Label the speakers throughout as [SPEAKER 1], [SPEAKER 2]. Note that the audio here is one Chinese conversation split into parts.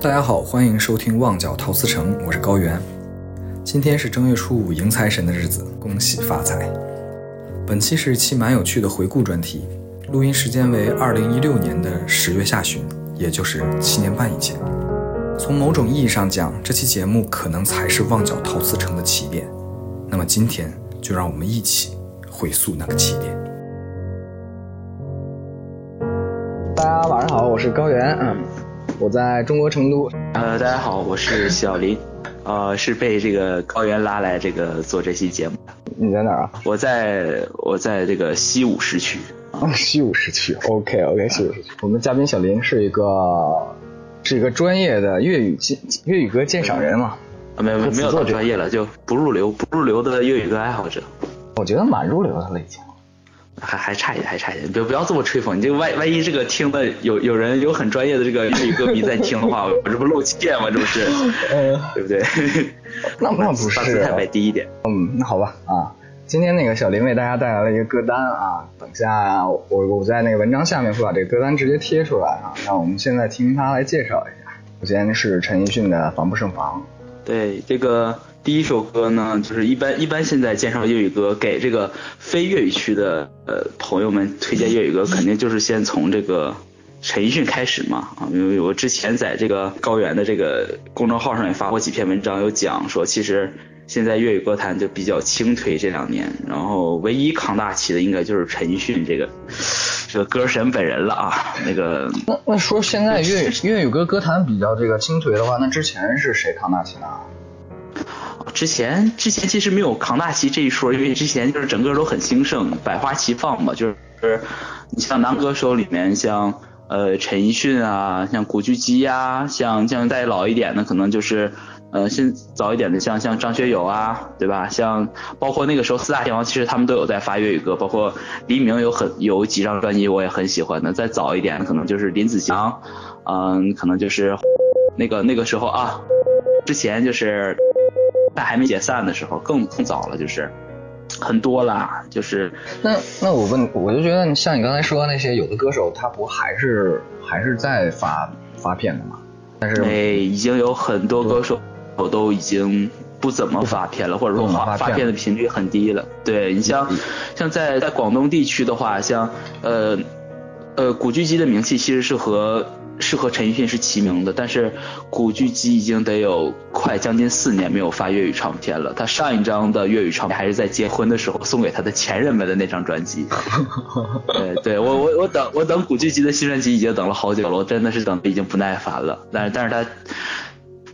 [SPEAKER 1] 大家好，欢迎收听《旺角陶瓷城》，我是高原。今天是正月初五迎财神的日子，恭喜发财。本期是一期蛮有趣的回顾专题，录音时间为二零一六年的十月下旬，也就是七年半以前。从某种意义上讲，这期节目可能才是旺角陶瓷城的起点。那么今天就让我们一起回溯那个起点。大家晚上好，我是高原，嗯，我在中国成都。
[SPEAKER 2] 呃，大家好，我是 小林，呃，是被这个高原拉来这个做这期节目的。
[SPEAKER 1] 你在哪儿啊？
[SPEAKER 2] 我在我在这个西武市区。
[SPEAKER 1] 哦，西武市区，OK OK，西武市区。我们嘉宾小林是一个是一个专业的粤语鉴粤语歌鉴赏人嘛？
[SPEAKER 2] 啊，没有没有没有到专业了，就不入流不入流的粤语歌爱好者。
[SPEAKER 1] 我觉得蛮入流的了，已经。
[SPEAKER 2] 还还差一点，还差一点，别不要这么吹捧。你这个万万一这个听的有有人有很专业的这个粤语歌迷在听的话，我这不露怯吗？这不是，对不对？
[SPEAKER 1] 那那不是，
[SPEAKER 2] 把姿态摆低一点。
[SPEAKER 1] 嗯，那好吧啊。今天那个小林为大家带来了一个歌单啊，等下我我在那个文章下面会把这个歌单直接贴出来啊。那我们现在听他来介绍一下。首先是陈奕迅的《防不胜防》。
[SPEAKER 2] 对这个。第一首歌呢，就是一般一般现在介绍粤语歌，给这个非粤语区的呃朋友们推荐粤语歌，肯定就是先从这个陈奕迅开始嘛啊，因为我之前在这个高原的这个公众号上也发过几篇文章，有讲说其实现在粤语歌坛就比较轻推这两年，然后唯一扛大旗的应该就是陈奕迅这个这个歌神本人了啊，那个
[SPEAKER 1] 那那说现在粤语粤语歌歌坛比较这个轻推的话，那之前是谁扛大旗呢？
[SPEAKER 2] 之前之前其实没有扛大旗这一说，因为之前就是整个都很兴盛，百花齐放嘛。就是你像男歌手里面，像呃陈奕迅啊，像古巨基呀，像像再老一点的，可能就是呃现早一点的，像像张学友啊，对吧？像包括那个时候四大天王，其实他们都有在发粤语歌，包括黎明有很有几张专辑我也很喜欢的。再早一点，可能就是林子祥，嗯，可能就是那个那个时候啊，之前就是。在还没解散的时候，更更早了，就是很多啦，就是
[SPEAKER 1] 那那我问，我就觉得像你刚才说那些有的歌手，他不还是还是在发发片的吗？但是
[SPEAKER 2] 哎，已经有很多歌手都已经不怎么发片了，或者说发发片的频率很低了。对你像像在在广东地区的话，像呃呃古巨基的名气其实是和。是和陈奕迅是齐名的，但是古巨基已经得有快将近四年没有发粤语唱片了。他上一张的粤语唱片还是在结婚的时候送给他的前任们的那张专辑。对，对我我我等我等古巨基的新专辑已经等了好久了，我真的是等的已经不耐烦了。但是但是他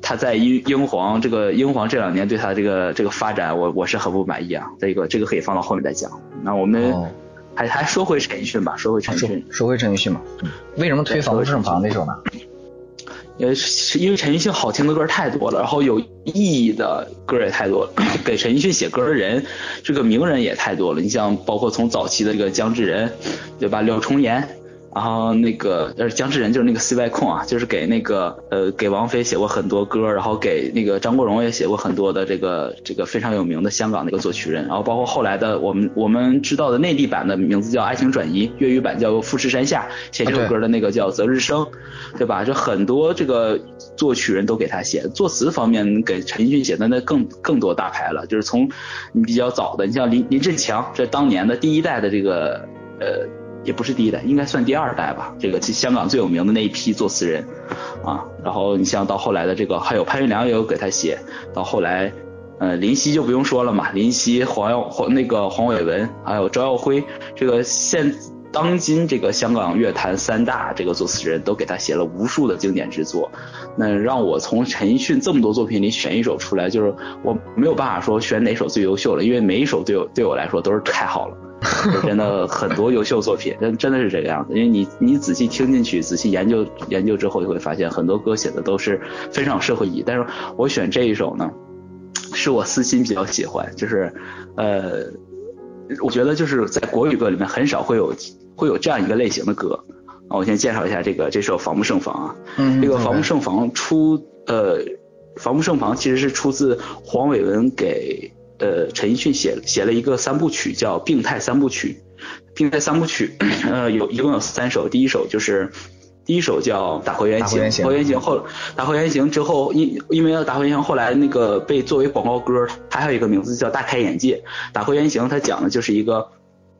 [SPEAKER 2] 他在英英皇这个英皇这两年对他这个这个发展，我我是很不满意啊。这个这个可以放到后面再讲。那我们。还还说回陈奕迅吧，说回陈奕迅，
[SPEAKER 1] 说回陈奕迅嘛。为什么推《防不胜防》那首呢？
[SPEAKER 2] 因为因为陈奕迅好听的歌太多了，然后有意义的歌也太多了。给陈奕迅写歌的人，这个名人也太多了。你像包括从早期的这个姜志仁，对吧？柳重言。然后那个呃姜志仁就是那个 C Y 控啊，就是给那个呃给王菲写过很多歌，然后给那个张国荣也写过很多的这个这个非常有名的香港的一个作曲人，然后包括后来的我们我们知道的内地版的名字叫《爱情转移》，粤语版叫《富士山下》，写这首歌的那个叫泽日生，对吧？就很多这个作曲人都给他写，作词方面给陈奕迅写的那更更多大牌了，就是从你比较早的，你像林林振强，这当年的第一代的这个呃。也不是第一代，应该算第二代吧。这个香港最有名的那一批作词人，啊，然后你像到后来的这个，还有潘玉良也有给他写。到后来，呃，林夕就不用说了嘛，林夕、黄耀、黄那个黄伟文，还有周耀辉，这个现当今这个香港乐坛三大这个作词人都给他写了无数的经典之作。那让我从陈奕迅这么多作品里选一首出来，就是我没有办法说选哪首最优秀了，因为每一首对我对我来说都是太好了。真的很多优秀作品，真真的是这个样子。因为你你仔细听进去，仔细研究研究之后，就会发现很多歌写的都是非常有社会意义。但是我选这一首呢，是我私心比较喜欢，就是呃，我觉得就是在国语歌里面很少会有会有这样一个类型的歌。啊，我先介绍一下这个这首《防不胜防》啊。嗯。这个《防不胜防》出呃，《防不胜防》其实是出自黄伟文给。呃，陈奕迅写写了一个三部曲，叫《病态三部曲》。病态三部曲，呃，有一共有三首。第一首就是，第一首叫《打回原形》，
[SPEAKER 1] 打
[SPEAKER 2] 回原形后，打回原形之后，因因为要打回原形后来那个被作为广告歌，还有一个名字叫《大开眼界》。打回原形，它讲的就是一个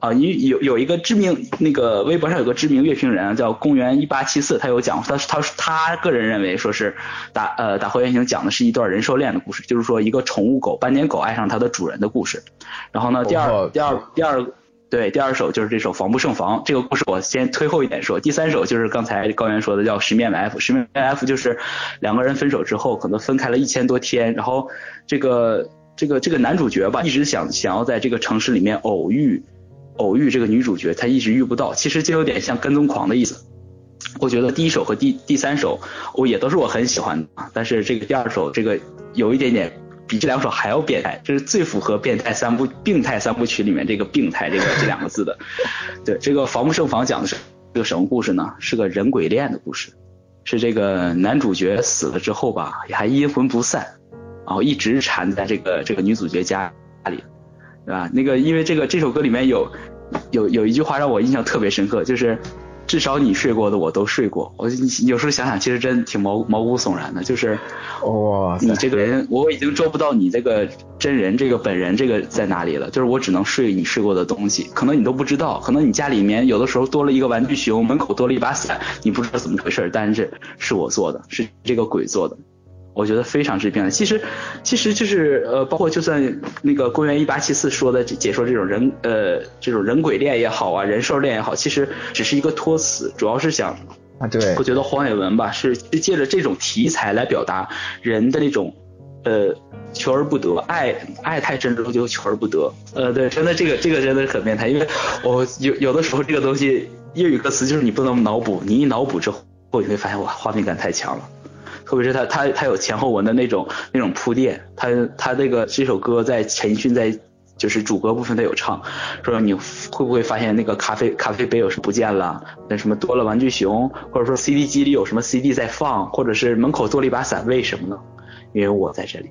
[SPEAKER 2] 啊，因有有一个知名那个微博上有个知名乐评人叫公元一八七四，他有讲，他他他个人认为说是打呃打回原形讲的是一段人兽恋的故事，就是说一个宠物狗斑点狗爱上它的主人的故事。然后呢，第二第二第二。对，第二首就是这首《防不胜防》。这个故事我先推后一点说。第三首就是刚才高原说的叫《十面埋伏》。十面埋伏就是两个人分手之后，可能分开了一千多天，然后这个这个这个男主角吧，一直想想要在这个城市里面偶遇偶遇这个女主角，他一直遇不到。其实就有点像跟踪狂的意思。我觉得第一首和第第三首我也都是我很喜欢的，但是这个第二首这个有一点点。比这两首还要变态，这是最符合变态三部病态三部曲里面这个病态这个这两个字的。对，这个防不胜防讲的是这个什么故事呢？是个人鬼恋的故事，是这个男主角死了之后吧，还阴魂不散，然后一直缠在这个这个女主角家里，对吧？那个因为这个这首歌里面有有有一句话让我印象特别深刻，就是。至少你睡过的我都睡过，我有时候想想，其实真挺毛毛骨悚然的。就是，
[SPEAKER 1] 哇，
[SPEAKER 2] 你这个人，我已经捉不到你这个真人，这个本人，这个在哪里了？就是我只能睡你睡过的东西，可能你都不知道，可能你家里面有的时候多了一个玩具熊，门口多了一把伞，你不知道怎么回事，但是是我做的，是这个鬼做的。我觉得非常之变态。其实，其实就是呃，包括就算那个公元一八七四说的解说这种人呃这种人鬼恋也好啊，人兽恋也好，其实只是一个托词，主要是想
[SPEAKER 1] 啊，对，
[SPEAKER 2] 我觉得黄伟文吧是借着这种题材来表达人的那种呃求而不得，爱爱太深之后就求而不得。呃，对，真的这个这个真的是很变态，因为我有有的时候这个东西粤语歌词就是你不能脑补，你一脑补之后你会发现哇，画面感太强了。特别是他他他有前后文的那种那种铺垫，他他那个这首歌在陈奕迅在就是主歌部分他有唱，说你会不会发现那个咖啡咖啡杯有什么不见了，那什么多了玩具熊，或者说 CD 机里有什么 CD 在放，或者是门口多了一把伞，为什么呢？因为我在这里，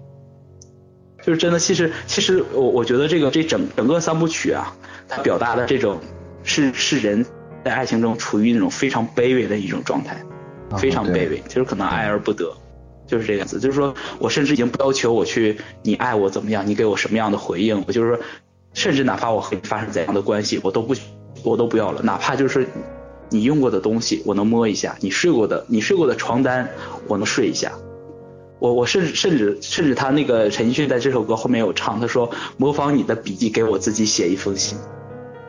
[SPEAKER 2] 就是真的，其实其实我我觉得这个这整整个三部曲啊，它表达的这种是是人在爱情中处于那种非常卑微的一种状态。非常卑微，就是可能爱而不得，就是这个样子。就是说我甚至已经不要求我去你爱我怎么样，你给我什么样的回应，我就是说，甚至哪怕我和你发生怎样的关系，我都不我都不要了。哪怕就是你用过的东西，我能摸一下；你睡过的你睡过的床单，我能睡一下。我我甚至甚至甚至他那个陈奕迅在这首歌后面有唱，他说模仿你的笔记给我自己写一封信。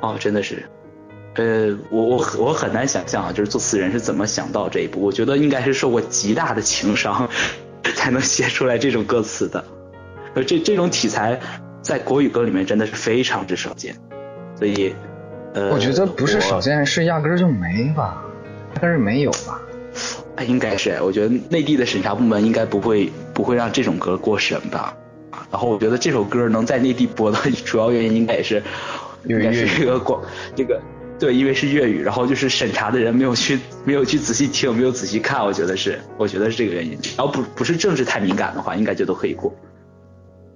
[SPEAKER 2] 哦，真的是。呃，我我我很难想象啊，就是作词人是怎么想到这一步。我觉得应该是受过极大的情伤，才能写出来这种歌词的。呃，这这种题材在国语歌里面真的是非常之少见，所以，呃，
[SPEAKER 1] 我觉得不是少见，是压根儿就没吧，压根儿没有吧。
[SPEAKER 2] 哎，应该是，我觉得内地的审查部门应该不会不会让这种歌过审吧。然后我觉得这首歌能在内地播的 主要原因应该也是，应该是这个广这个。对，因为是粤语，然后就是审查的人没有去，没有去仔细听，没有仔细看，我觉得是，我觉得是这个原因。然后不不是政治太敏感的话，应该就都可以过。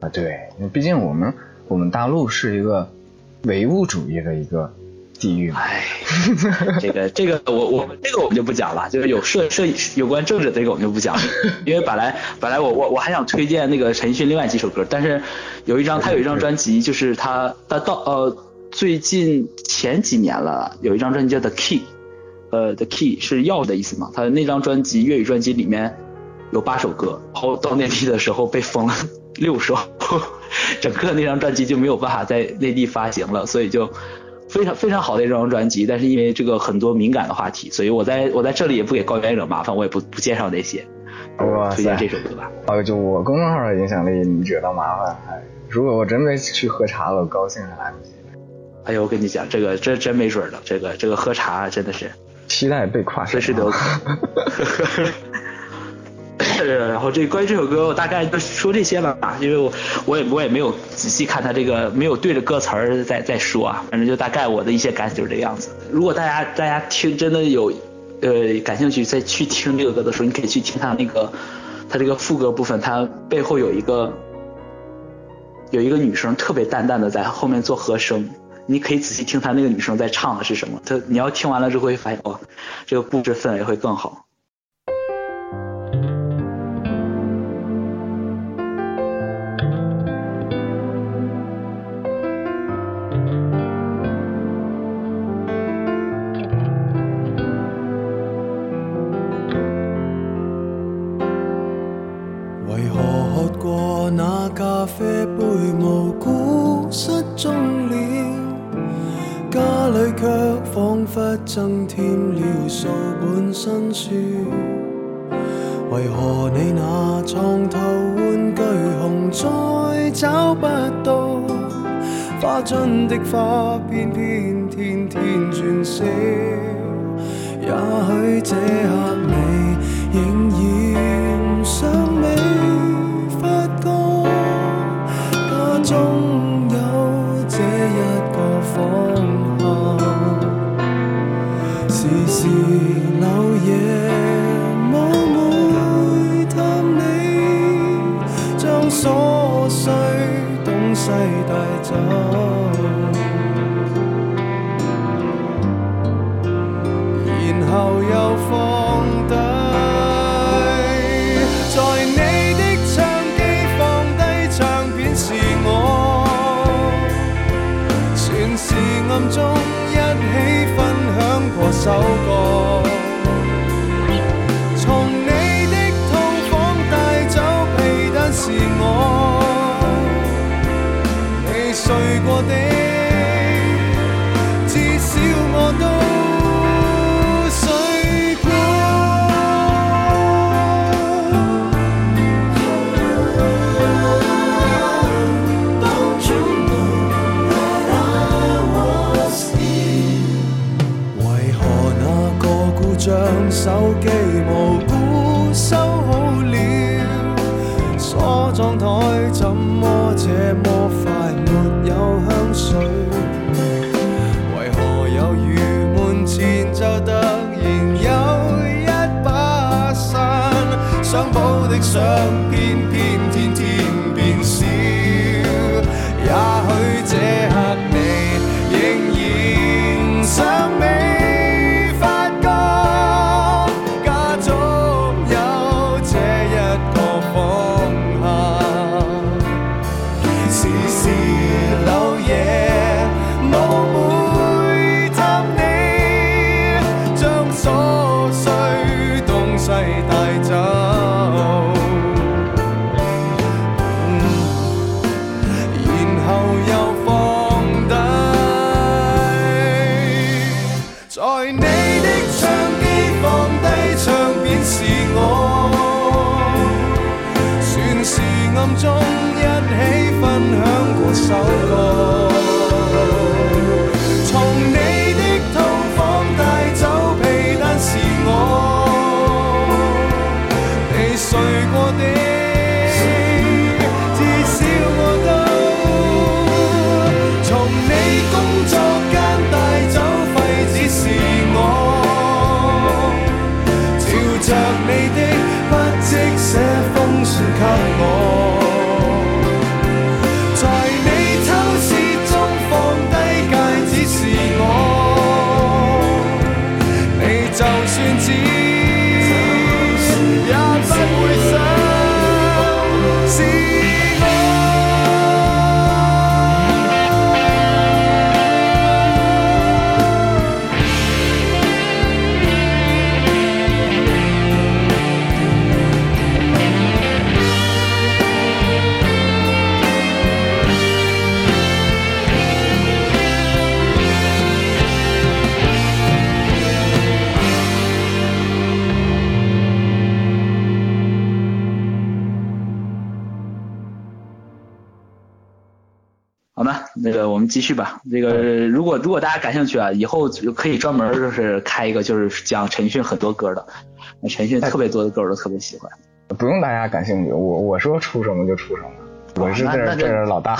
[SPEAKER 1] 啊，对，因为毕竟我们我们大陆是一个唯物主义的一个地域。
[SPEAKER 2] 哎，这个这个我我这个我们就不讲了，就是有涉涉有关政治这个我们就不讲了，因为本来本来我我我还想推荐那个陈奕迅另外几首歌，但是有一张他有一张专辑，就是他他到呃。最近前几年了，有一张专辑叫《The Key》，呃，《The Key》是钥匙的意思嘛？他那张专辑粤语专辑里面有八首歌，后到内地的时候被封了 六首，整个那张专辑就没有办法在内地发行了，所以就非常非常好的一张专辑。但是因为这个很多敏感的话题，所以我在我在这里也不给高原惹麻烦，我也不不介绍那些。
[SPEAKER 1] 哇
[SPEAKER 2] 推荐这首歌吧。
[SPEAKER 1] 哦，就我公众号的影响力，你惹到麻烦，哎，如果我真没去喝茶了，我高兴还来不及。
[SPEAKER 2] 哎呦，我跟你讲，这个这真没准了，这个这个喝茶真的是
[SPEAKER 1] 期待被跨
[SPEAKER 2] 随时都有可能。然后这关于这首歌，我大概就说这些了吧，因为我我也我也没有仔细看他这个，没有对着歌词儿在在说啊，反正就大概我的一些感觉就是这个样子。如果大家大家听真的有呃感兴趣，再去听这个歌的时候，你可以去听他那个他这个副歌部分，他背后有一个有一个女生特别淡淡的在后面做和声。你可以仔细听他那个女生在唱的是什么。他你要听完了之后会发现，哦，这个故事氛围会更好。
[SPEAKER 3] 增添了数本新书，为何你那床头玩具熊再找不到？花樽的花偏偏天天转小，也许这刻在你的唱机放低唱片是我，算是暗中一起分享过首歌。那个我
[SPEAKER 2] 们继续吧。这个如果如果大家感兴趣啊，以后就可以专门就是开一个就是讲陈奕迅很多歌的。那陈奕迅特别多的歌我都特别喜欢。
[SPEAKER 1] 不用大家感兴趣，我我说出什么就出什么，我是这这是老大。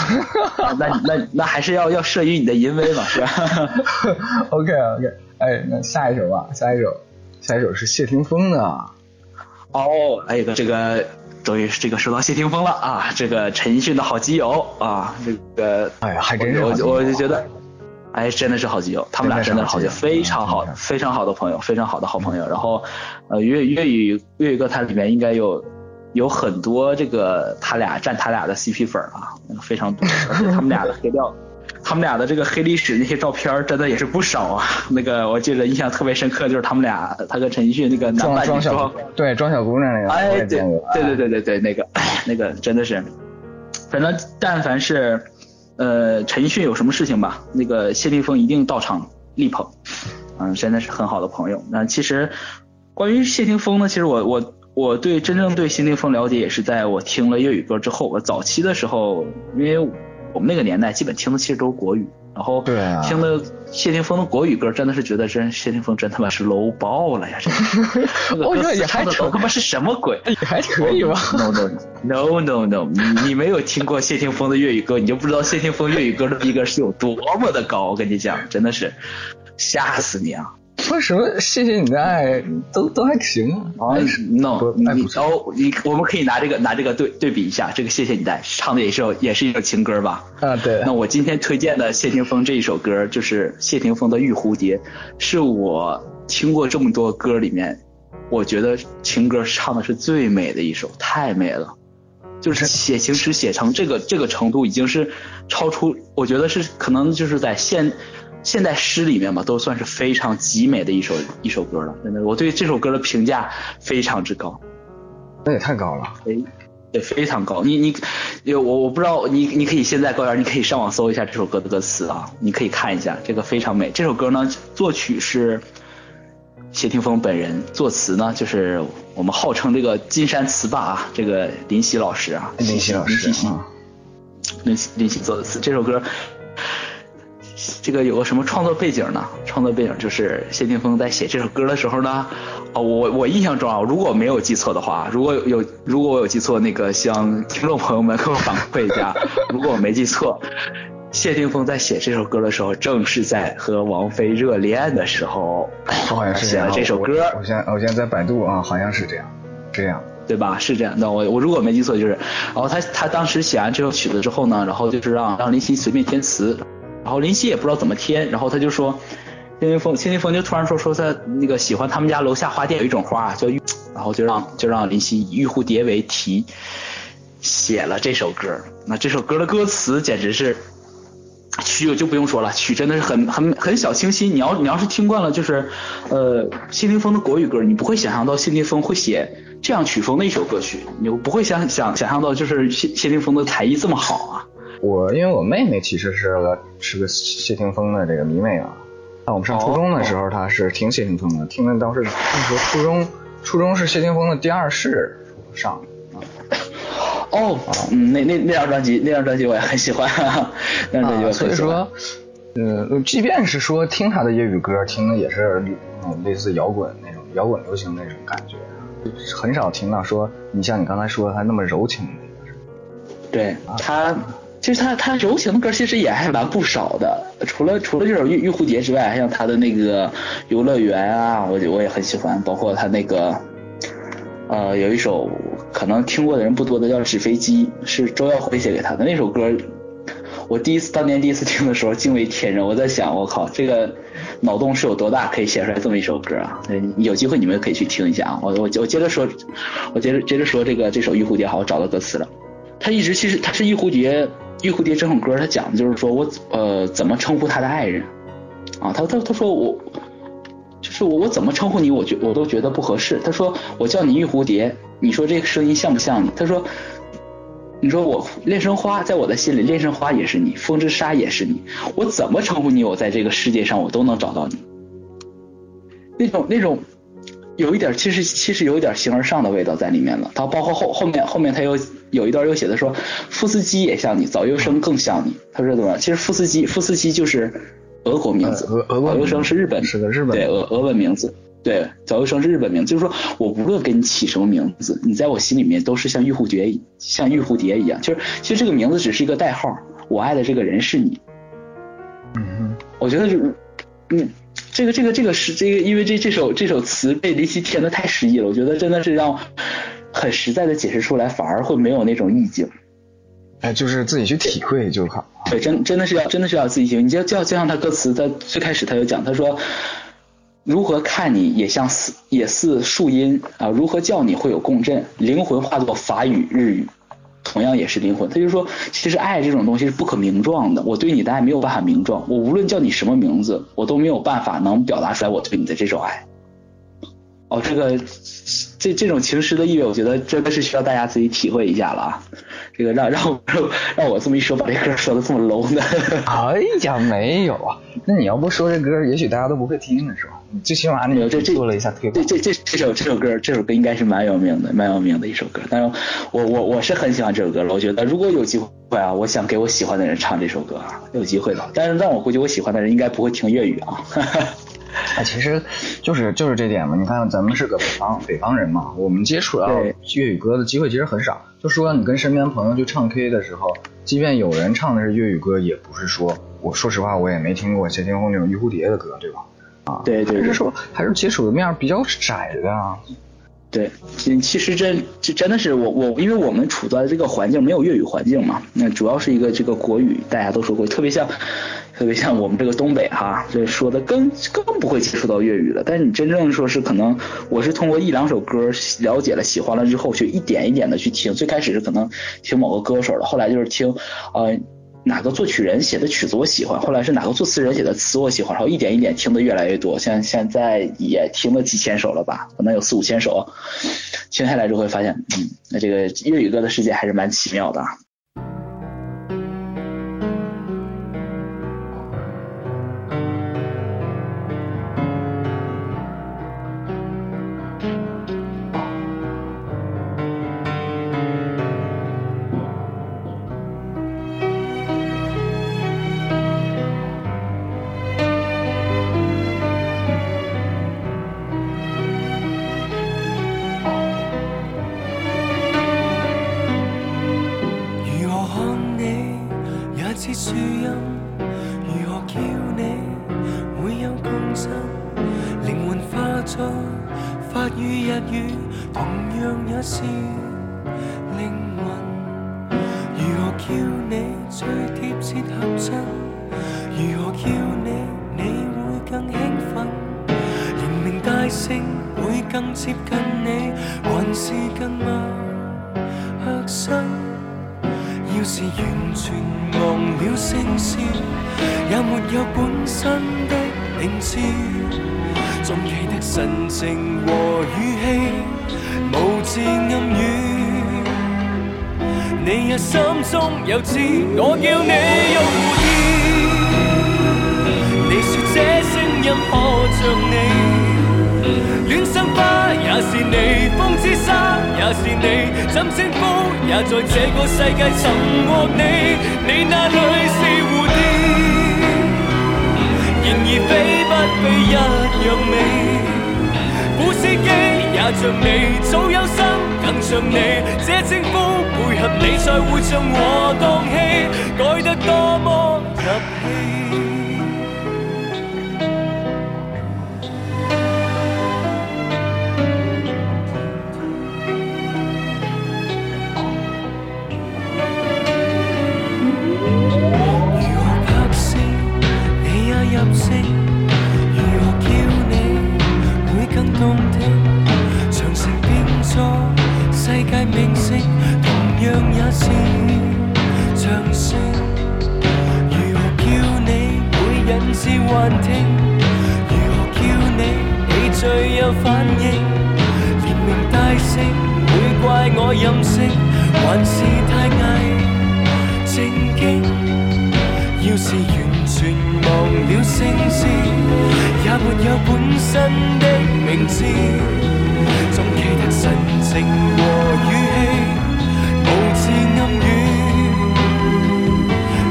[SPEAKER 2] 那那那还是要要慑于你的淫威嘛，是吧
[SPEAKER 1] ？OK OK，哎，那下一首吧，下一首，下一首是谢霆锋的。
[SPEAKER 2] 哦，哎，这个终于这个说到谢霆锋了啊，这个陈奕迅的好基友啊，这个
[SPEAKER 1] 哎呀，还真是
[SPEAKER 2] 我
[SPEAKER 1] 好基友
[SPEAKER 2] 我就觉得哎，真的是好基友，他们俩真的是好基友，非常好，非常好的朋友，非常好的好朋友。然后，呃，粤粤语粤语歌坛里面应该有有很多这个他俩占他俩的 CP 粉啊，非常多。而且他们俩的黑料，他们俩的这个黑历史那些照片真的也是不少啊。那个我记得印象特别深刻，就是他们俩他跟陈奕迅那个男扮女装，
[SPEAKER 1] 对，装小姑娘那个，
[SPEAKER 2] 哎，对对对对对对，那个那个真的是，反正但凡是。呃，陈奕迅有什么事情吧？那个谢霆锋一定到场力捧，嗯，真的是很好的朋友。那其实关于谢霆锋呢，其实我我我对真正对谢霆锋了解也是在我听了粤语歌之后。我早期的时候，因为我们那个年代基本听的其实都是国语。然后听的谢霆锋的国语歌，真的是觉得真谢霆锋真他妈是 low 爆了呀！这
[SPEAKER 1] 我觉得也还
[SPEAKER 2] 都他妈是什么鬼？
[SPEAKER 1] 也还可以吧
[SPEAKER 2] ？No no no no no，你你没有听过谢霆锋的粤语歌，你就不知道谢霆锋粤语歌的逼格是有多么的高。我跟你讲，真的是吓死你啊！
[SPEAKER 1] 为什么谢谢你的爱都都还行
[SPEAKER 2] 啊？No，你哦，你我们可以拿这个拿这个对对比一下，这个谢谢你的爱唱的也是也是一首情歌吧？
[SPEAKER 1] 啊，对。
[SPEAKER 2] 那我今天推荐的谢霆锋这一首歌就是谢霆锋的《玉蝴蝶》，是我听过这么多歌里面，我觉得情歌唱的是最美的一首，太美了，就是写情诗写成这个这个程度，已经是超出，我觉得是可能就是在现。现代诗里面嘛，都算是非常极美的一首一首歌了。真的，我对这首歌的评价非常之高。
[SPEAKER 1] 那也太高了。
[SPEAKER 2] 哎，对，非常高。你你，我我不知道，你你可以现在高原，你可以上网搜一下这首歌的歌词啊，你可以看一下，这个非常美。这首歌呢，作曲是谢霆锋本人，作词呢就是我们号称这个金山词霸啊，这个林夕老师啊，
[SPEAKER 1] 林夕老师，
[SPEAKER 2] 林夕，林夕林夕作的词。这首歌。这个有个什么创作背景呢？创作背景就是谢霆锋在写这首歌的时候呢，哦，我我印象中啊，如果没有记错的话，如果有如果我有记错，那个向听众朋友们给我反馈一下。如果我没记错，谢霆锋在写这首歌的时候，正是在和王菲热恋的时候，
[SPEAKER 1] 好像是
[SPEAKER 2] 写了这首歌。
[SPEAKER 1] 我现我现在在百度啊，好像是这样，这样
[SPEAKER 2] 对吧？是这样。那我我如果没记错，就是，然后他他当时写完这首曲子之后呢，然后就是让让林夕随便填词。然后林夕也不知道怎么填，然后他就说，谢霆锋，谢霆锋就突然说说他那个喜欢他们家楼下花店有一种花叫玉，然后就让就让林夕以玉蝴蝶为题写了这首歌。那这首歌的歌词简直是曲就不用说了，曲真的是很很很小清新。你要你要是听惯了就是呃谢霆锋的国语歌，你不会想象到谢霆锋会写这样曲风的一首歌曲，你不会想想想象到就是谢谢霆锋的才艺这么好啊。
[SPEAKER 1] 我因为我妹妹其实是个是个谢霆锋的这个迷妹啊，那我们上初中的时候，她是听谢霆锋的，听的当时那时候初中初中是谢霆锋的第二世上啊。
[SPEAKER 2] 哦，嗯，那那那张专辑那张专辑我也很喜欢，那张专辑
[SPEAKER 1] 所以说，嗯，即便是说听他的粤语歌，听的也是嗯类似摇滚那种摇滚流行那种感觉，很少听到说你像你刚才说的他那么柔情的一个
[SPEAKER 2] 对他。其实他他柔情的歌其实也还蛮不少的，除了除了这首《玉玉蝴蝶》之外，还像他的那个《游乐园》啊，我我也很喜欢，包括他那个，呃，有一首可能听过的人不多的叫《纸飞机》，是周耀辉写给他的那首歌。我第一次当年第一次听的时候惊为天人，我在想，我靠，这个脑洞是有多大，可以写出来这么一首歌啊？有机会你们可以去听一下啊！我我我接着说，我接着接着说这个这首《玉蝴蝶》，好，我找到歌词了。他一直其实他是玉蝴蝶。玉蝴蝶这首歌，他讲的就是说我呃怎么称呼他的爱人啊？他他他说我就是我我怎么称呼你，我觉我都觉得不合适。他说我叫你玉蝴蝶，你说这个声音像不像你？他说你说我恋生花，在我的心里，恋生花也是你，风之沙也是你。我怎么称呼你，我在这个世界上我都能找到你。那种那种有一点，其实其实有一点形而上的味道在里面了。他包括后后面后面他又。有一段又写的说，夫斯基也像你，早优生更像你。他说怎么？其实夫斯基，夫斯基就是俄国名字，俄俄优生是日本，
[SPEAKER 1] 是个日本，
[SPEAKER 2] 对俄俄文名字，对早优生是日本名字。就是说我无论给你起什么名字，你在我心里面都是像玉蝴蝶，像玉蝴蝶一样。就是其实这个名字只是一个代号，我爱的这个人是你。
[SPEAKER 1] 嗯，
[SPEAKER 2] 我觉得就是，嗯，这个这个这个是这个，因为这这首这首词被林夕填的太诗意了，我觉得真的是让。很实在的解释出来，反而会没有那种意境。
[SPEAKER 1] 哎，就是自己去体会就好。
[SPEAKER 3] 对，真真的是要真的是要自己体会。你就就就像他歌词，在最开始他就讲，他说如何看你也像似也似树荫啊，如何叫你会有共振，灵魂化作法语日语。同样也是灵魂，他就说，其实爱这种东西是不可名状的。我对你的爱没有办法名状，我无论叫你什么名字，我都没有办法能表达出来我对你的这种爱。哦，这个这这种情诗的意味，我觉得真的是需要大家自己体会一下了啊。这个让让我让我这么一说，把这歌说的这么 low 呢？
[SPEAKER 1] 哎呀，没有啊。那你要不说这歌，也许大家都不会听呢，是吧？最起码你
[SPEAKER 3] 这这
[SPEAKER 1] 做了一下推
[SPEAKER 3] 广。这这这这首这首歌，这首歌应该是蛮有名的，蛮有名的一首歌。但是我我我是很喜欢这首歌了。我觉得如果有机会啊，我想给我喜欢的人唱这首歌啊，有机会的。但是但我估计我喜欢的人应该不会听粤语啊。
[SPEAKER 1] 啊，其实就是就是这点嘛。你看，咱们是个北方北方人嘛，我们接触到粤语歌的机会其实很少。就说你跟身边朋友去唱 K 的时候，即便有人唱的是粤语歌，也不是说，我说实话，我也没听过谢霆锋那种玉蝴蝶的歌，对吧？啊，
[SPEAKER 3] 对对，
[SPEAKER 1] 就是说还是接触的面比较窄的。
[SPEAKER 3] 对，其实这这真的是我我，因为我们处在这个环境没有粤语环境嘛，那主要是一个这个国语，大家都说过，特别像。特别像我们这个东北哈，这说的更更不会接触到粤语了。但是你真正说是可能，我是通过一两首歌了解了、喜欢了之后，去一点一点的去听。最开始是可能听某个歌手的，后来就是听呃哪个作曲人写的曲子我喜欢，后来是哪个作词人写的词我喜欢，然后一点一点听的越来越多。像现在也听了几千首了吧，可能有四五千首。听下来之后会发现，嗯，那这个粤语歌的世界还是蛮奇妙的。心中有知，我要你用蝴蝶。你说这声音可像你，恋生花也是你，风之沙也是你，怎称呼也在这个世界寻过你。你那里是蝴蝶，然而飞不飞一样美，古诗经。也像你早有心，更像你这称呼配合你，才会像我当戏，改得多么入戏。界名星同样也是长盛如何叫你会引致幻听如何叫你你最有反应？连名带姓会怪我任性还是太矮正经要是完全忘了姓氏也没有本身的名字。总记的神情和语气，无字暗语。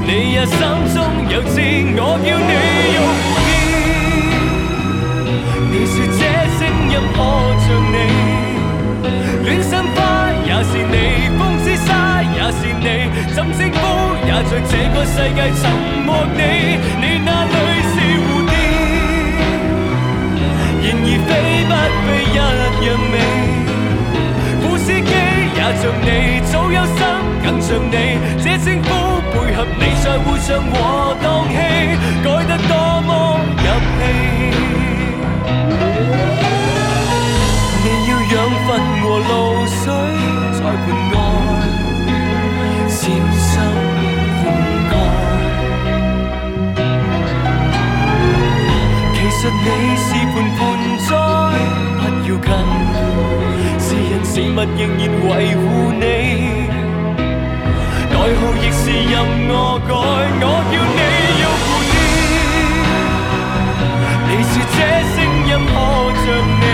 [SPEAKER 3] 你也心中有知，我要你用意。你说这声音可像你，恋心花也是你，风之沙也是你，怎称呼也在这个世界寻获你。你那里是？然而飞不飞一样美，古司机也像你，早有心更像你。这称呼配合你，在会上我当戏，改得多么入戏。你要养分和露水，才伴我。实你是盤盆栽，不要紧，是人是物仍然维护你。代號亦是任我改，我叫你要顧啲。你说这声音可像你，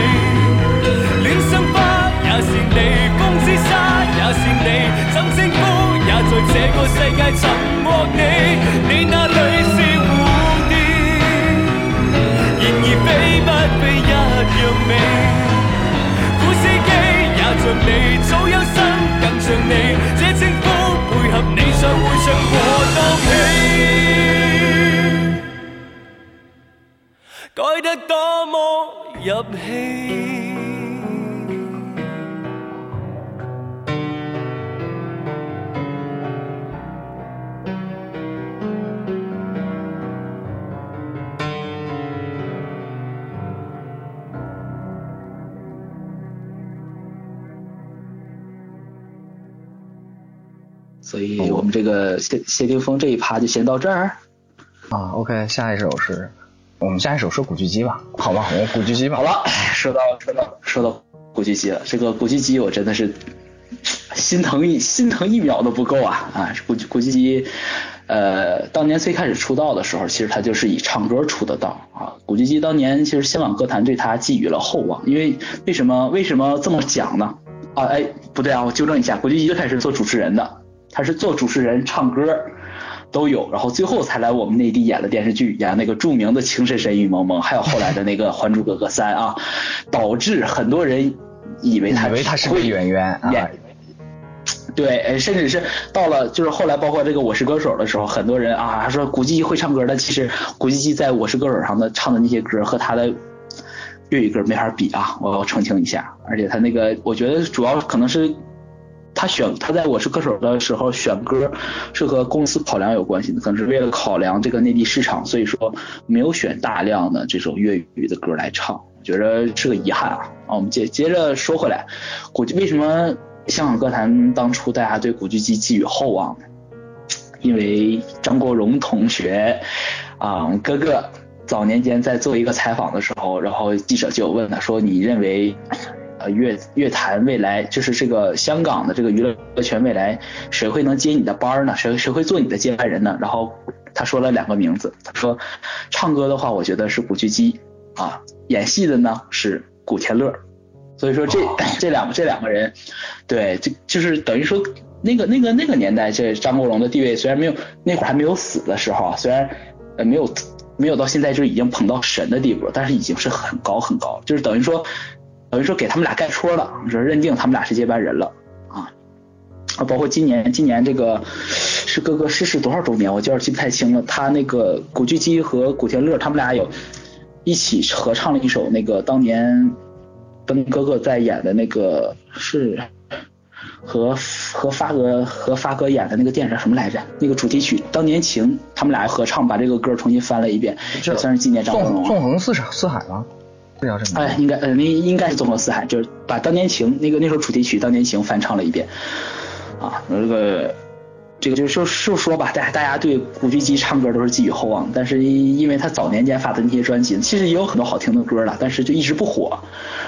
[SPEAKER 3] 恋生花也是你，风之沙也是你，怎称呼也在这个世界寻获你。你那里是然而飛不悲一样美。古司機也像你，早有心更像你，这称呼配合你在會唱和蕩氣。改得多么入戏。
[SPEAKER 2] 所以我们这个谢谢霆锋这一趴就先到这儿。
[SPEAKER 1] 啊，OK，下一首是，我们下一首说古巨基吧，好吧，我们古巨基吧。
[SPEAKER 2] 好了，说到说到说到古巨基了，这个古巨基我真的是心疼一心疼一秒都不够啊啊！古古巨基，呃，当年最开始出道的时候，其实他就是以唱歌出的道啊。古巨基当年其实香港歌坛对他寄予了厚望，因为为什么为什么这么讲呢？啊，哎，不对啊，我纠正一下，古巨基最开始做主持人的，他是做主持人、唱歌。都有，然后最后才来我们内地演了电视剧，演那个著名的《情深深雨蒙蒙》，还有后来的那个《还珠格格三》啊，导致很多人以为他
[SPEAKER 1] 以为他是个演员啊，
[SPEAKER 2] 对，甚至是到了就是后来包括这个《我是歌手》的时候，很多人啊说古巨基会唱歌，但其实古巨基在《我是歌手》上的唱的那些歌和他的粤语歌没法比啊，我要澄清一下，而且他那个我觉得主要可能是。他选他在我是歌手的时候选歌是和公司考量有关系的，可能是为了考量这个内地市场，所以说没有选大量的这种粤语的歌来唱，我觉得是个遗憾啊。啊，我们接接着说回来，古巨为什么香港歌坛当初大家对古巨基寄予厚望呢？因为张国荣同学啊，哥哥早年间在做一个采访的时候，然后记者就问他说：“你认为？”呃，乐乐坛未来就是这个香港的这个娱乐圈未来，谁会能接你的班呢？谁谁会做你的接班人呢？然后他说了两个名字，他说唱歌的话，我觉得是古巨基啊，演戏的呢是古天乐。所以说这 这两个这两个人，对，就就是等于说那个那个那个年代，这张国荣的地位虽然没有那会儿还没有死的时候啊，虽然呃没有没有到现在就已经捧到神的地步，但是已经是很高很高，就是等于说。等于说给他们俩盖戳了，说认定他们俩是接班人了啊啊！包括今年，今年这个是哥哥逝世多少周年，我有点记不太清了。他那个古巨基和古天乐他们俩有一起合唱了一首那个当年跟哥哥在演的那个是和和发哥和发哥演的那个电影什么来着？那个主题曲《当年情》，他们俩合唱，把这个歌重新翻了一遍，也算是纪念张国荣。
[SPEAKER 1] 纵横四四海吗？
[SPEAKER 2] 哎，应该呃，那应该是《纵横四海》，就是把《当年情》那个那首主题曲《当年情》翻唱了一遍，啊，那个这个就是说就说吧，大大家对古巨基唱歌都是寄予厚望，但是因为他早年间发的那些专辑，其实也有很多好听的歌了，但是就一直不火，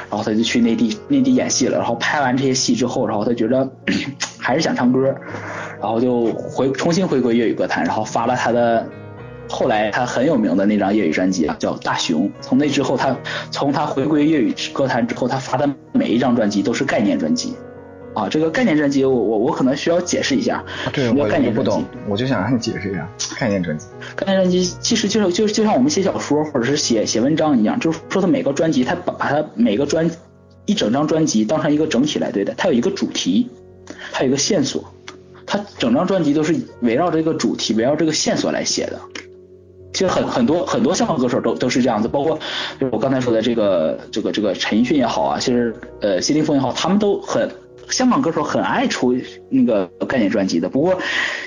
[SPEAKER 2] 然后他就去内地内地演戏了，然后拍完这些戏之后，然后他觉得 还是想唱歌，然后就回重新回归粤语歌坛，然后发了他的。后来他很有名的那张粤语专辑啊，叫《大熊》。从那之后，他从他回归粤语歌坛之后，他发的每一张专辑都是概念专辑。啊，这个概念专辑，我我我可能需要解释一下。
[SPEAKER 1] 对，我概念不懂，我就想让你解释一下概念专辑。
[SPEAKER 2] 概念专辑其实就是就是就像我们写小说或者是写写文章一样，就是说他每个专辑，他把把他每个专一整张专辑当成一个整体来对待，它有一个主题，它有一个线索，它整张专辑都是围绕这个主题，围绕这个线索来写的。其实很很多很多香港歌手都都是这样子，包括就是我刚才说的这个这个这个陈奕迅也好啊，其实呃谢霆锋也好，他们都很香港歌手很爱出那个概念专辑的。不过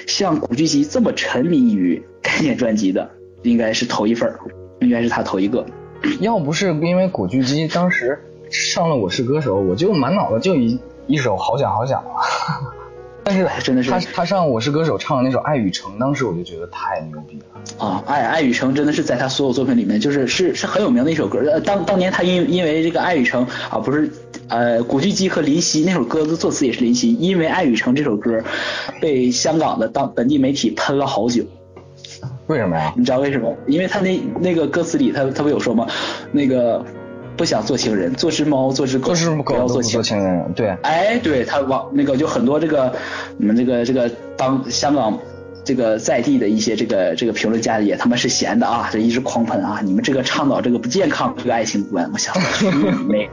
[SPEAKER 2] 像古巨基这么沉迷于概念专辑的，应该是头一份，应该是他头一个。
[SPEAKER 1] 要不是因为古巨基当时上了《我是歌手》，我就满脑子就一一首《好想好想》。但是
[SPEAKER 2] 真的是
[SPEAKER 1] 他他上《我是歌手》唱的那首《爱与诚》，当时我就觉得太牛逼了。
[SPEAKER 2] 啊，爱爱与诚真的是在他所有作品里面，就是是是很有名的一首歌。呃，当当年他因因为这个爱与诚啊，不是呃古巨基和林夕那首歌的作词也是林夕，因为爱与诚这首歌被香港的当本地媒体喷了好久。
[SPEAKER 1] 为什么呀？
[SPEAKER 2] 你知道为什么？因为他那那个歌词里他他不有说吗？那个不想做情人，做只猫，做只狗，不要做
[SPEAKER 1] 情人，对。
[SPEAKER 2] 哎，对他往那个就很多这个你们这个这个当香港这个在地的一些这个这个评论家也他妈是闲的啊，这一直狂喷啊，你们这个倡导这个不健康这个爱情观，我想去你妹，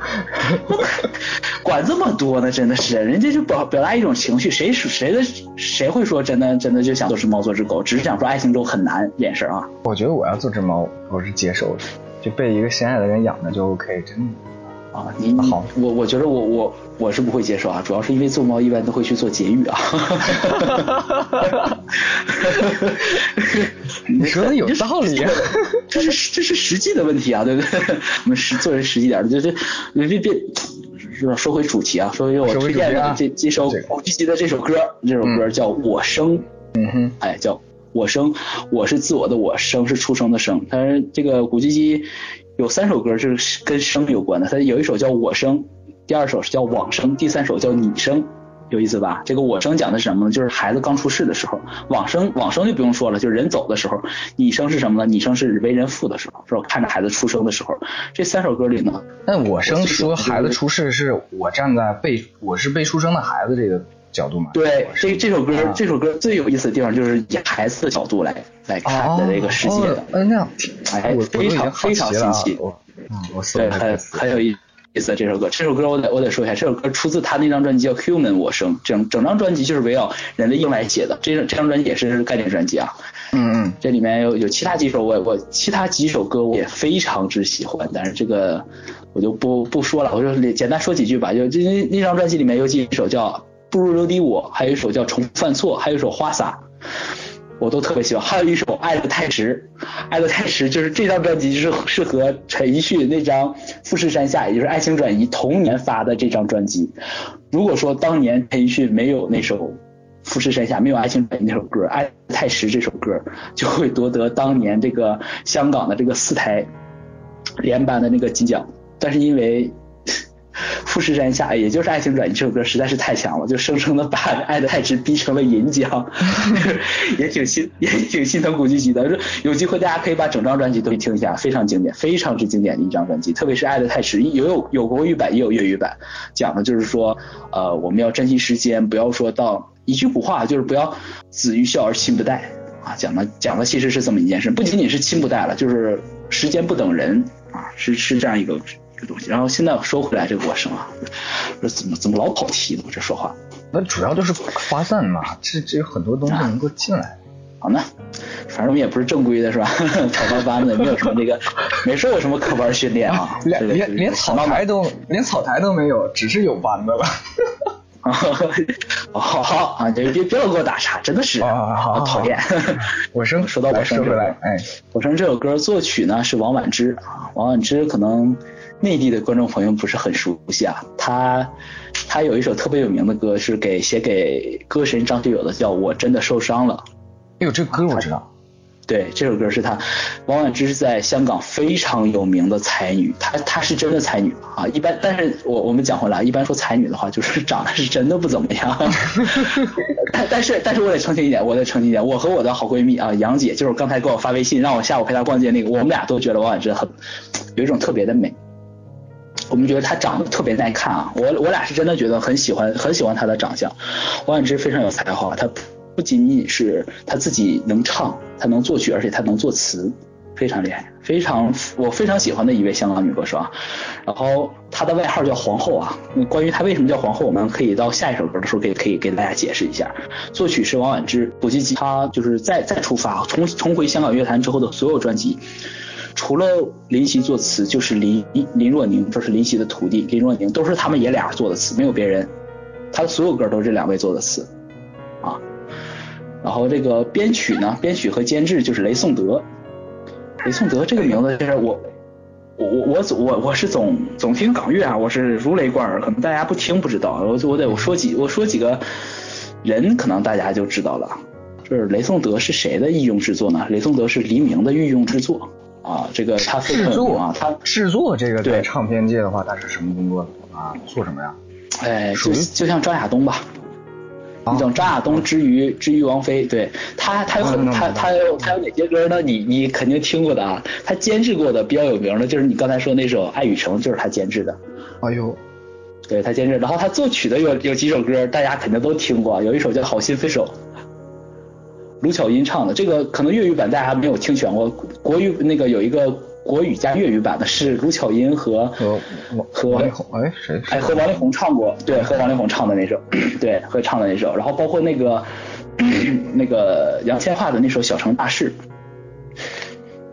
[SPEAKER 2] 管这么多呢，真的是，人家就表表达一种情绪，谁谁的谁会说真的真的就想做只猫做只狗，只是想说爱情中很难这件事啊。
[SPEAKER 1] 我觉得我要做只猫，我是接受的，就被一个心爱的人养着就 OK，真的。
[SPEAKER 2] 啊，
[SPEAKER 1] 好
[SPEAKER 2] 我我觉得我我我是不会接受啊，主要是因为做猫一般都会去做节育啊。
[SPEAKER 1] 你说的有道理啊，
[SPEAKER 2] 这是这是实际的问题啊，对不对？我们实做人实际点儿，就是别别别，是吧？说回主题啊，说回我推荐的这这首
[SPEAKER 1] 这个
[SPEAKER 2] 古巨基的这首歌，这首歌叫《我生》。
[SPEAKER 1] 嗯哼，
[SPEAKER 2] 哎，叫我生，我是自我的我，生是出生的生。但是这个古巨基有三首歌是跟生有关的，他有一首叫我生，第二首是叫往生，第三首叫你生。有意思吧？这个我生讲的是什么呢？就是孩子刚出世的时候，往生往生就不用说了，就是人走的时候。你生是什么呢？你生是为人父的时候，是吧？看着孩子出生的时候。这三首歌里呢，
[SPEAKER 1] 那我生说孩子出世是我站在被我是被出生的孩子这个角度嘛？
[SPEAKER 2] 对，这这首歌、
[SPEAKER 1] 啊
[SPEAKER 2] 这首歌最有意思的地方就是以孩子的角度来来看的这个世界的。
[SPEAKER 1] 哦，那样，
[SPEAKER 2] 哎非常非常新奇
[SPEAKER 1] 嗯，我搜
[SPEAKER 2] 对，很很有意思这首歌。这首歌我得我得说一下，这首歌出自他那张专辑叫《Human 我生》，整整张专辑就是围绕人类硬来写的。这这张专辑也是概念专辑啊。
[SPEAKER 1] 嗯嗯，
[SPEAKER 2] 这里面有有其他几首我我其他几首歌我也非常之喜欢，但是这个我就不不说了，我就简单说几句吧。就这那那张专辑里面有几首叫《不如留低我》，还有一首叫《重犯错》，还有一首《花洒》。我都特别喜欢，还有一首《爱的太迟》，《爱的太迟》就是这张专辑就是是和陈奕迅那张《富士山下》，也就是《爱情转移》同年发的这张专辑。如果说当年陈奕迅没有那首《富士山下》，没有《爱情转移》那首歌，《爱的太迟》这首歌就会夺得当年这个香港的这个四台联颁的那个金奖。但是因为富士山下，也就是《爱情转移》这首歌实在是太强了，就生生的把《爱的太迟》逼成了银奖，也挺心也挺心疼古巨基的。有机会大家可以把整张专辑都去听一下，非常经典，非常之经典的一张专辑。特别是《爱的太迟》，也有有国语版，也有粤语版，讲的就是说，呃，我们要珍惜时间，不要说到一句古话，就是不要子欲孝而亲不待啊。讲的讲的其实是这么一件事，不仅仅是亲不待了，就是时间不等人啊，是是这样一个。然后现在说回来这个我生啊，这怎么怎么老跑题呢？我这说话，
[SPEAKER 1] 那主要就是发散嘛，这这有很多东西能够进来。
[SPEAKER 2] 好呢，反正我们也不是正规的，是吧？草班班的，没有什么这个，没受过什么科班训练啊，
[SPEAKER 1] 连连连草台都连草台都没有，只是有班子了。
[SPEAKER 2] 好好啊，别别别老给我打岔，真的是
[SPEAKER 1] 好
[SPEAKER 2] 讨厌。
[SPEAKER 1] 我 生
[SPEAKER 2] 说到我生
[SPEAKER 1] 回来，哎，
[SPEAKER 2] 我生这首歌作曲呢是王婉之啊，王婉之可能内地的观众朋友不是很熟悉啊，他他有一首特别有名的歌是给写给歌神张学友的，叫我真的受伤了。
[SPEAKER 1] 哎呦，这歌我知道。
[SPEAKER 2] 对，这首歌是她，王菀之是在香港非常有名的才女，她她是真的才女啊。一般，但是我我们讲回来，一般说才女的话，就是长得是真的不怎么样。但但是但是我得澄清一点，我得澄清一点，我和我的好闺蜜啊杨姐，就是刚才给我发微信让我下午陪她逛街那个，我们俩都觉得王菀之很有一种特别的美。我们觉得她长得特别耐看啊，我我俩是真的觉得很喜欢很喜欢她的长相。王菀之非常有才华，她。不仅仅是他自己能唱，他能作曲，而且他能作词，非常厉害，非常我非常喜欢的一位香港女歌手啊。然后她的外号叫皇后啊。关于她为什么叫皇后，我们可以到下一首歌的时候可以可以给大家解释一下。作曲是王菀之，古巨基他就是再再出发，重重回香港乐坛之后的所有专辑，除了林夕作词，就是林林若宁，这是林夕的徒弟林若宁，都是他们爷俩做的词，没有别人。他的所有歌都是这两位做的词，啊，然后这个编曲呢，编曲和监制就是雷颂德，雷颂德这个名字就是我。我我我总我我是总总听港乐啊，我是如雷贯耳，可能大家不听不知道，我我得我说几我说几个人，可能大家就知道了。就是雷颂德是谁的御用制作呢？雷颂德是黎明的御用制作啊，这个他
[SPEAKER 1] 制作
[SPEAKER 2] 啊，他
[SPEAKER 1] 制作这个
[SPEAKER 2] 对。
[SPEAKER 1] 在唱片界的话，他是什么工作？啊？做什么呀？
[SPEAKER 2] 哎，就就像张亚东吧，
[SPEAKER 1] 啊。
[SPEAKER 2] 你懂张亚东之于之于王菲，对。他他有很
[SPEAKER 1] 嗯
[SPEAKER 2] 他他有他有哪些歌呢？你你肯定听过的啊，他监制过的比较有名的就是你刚才说那首《爱与诚》，就是他监制的。
[SPEAKER 1] 哎呦，
[SPEAKER 2] 对他监制，然后他作曲的有有几首歌，大家肯定都听过，有一首叫《好心分手》，卢巧音唱的，这个可能粤语版大家没有听全过，国语那个有一个国语加粤语版的是卢巧音和
[SPEAKER 1] 和王力宏，哎，谁？
[SPEAKER 2] 哎和王力宏唱过，对，和王力宏唱的那首，对，和唱的那首，然后包括那个 那个杨千嬅的那首《小城大事》，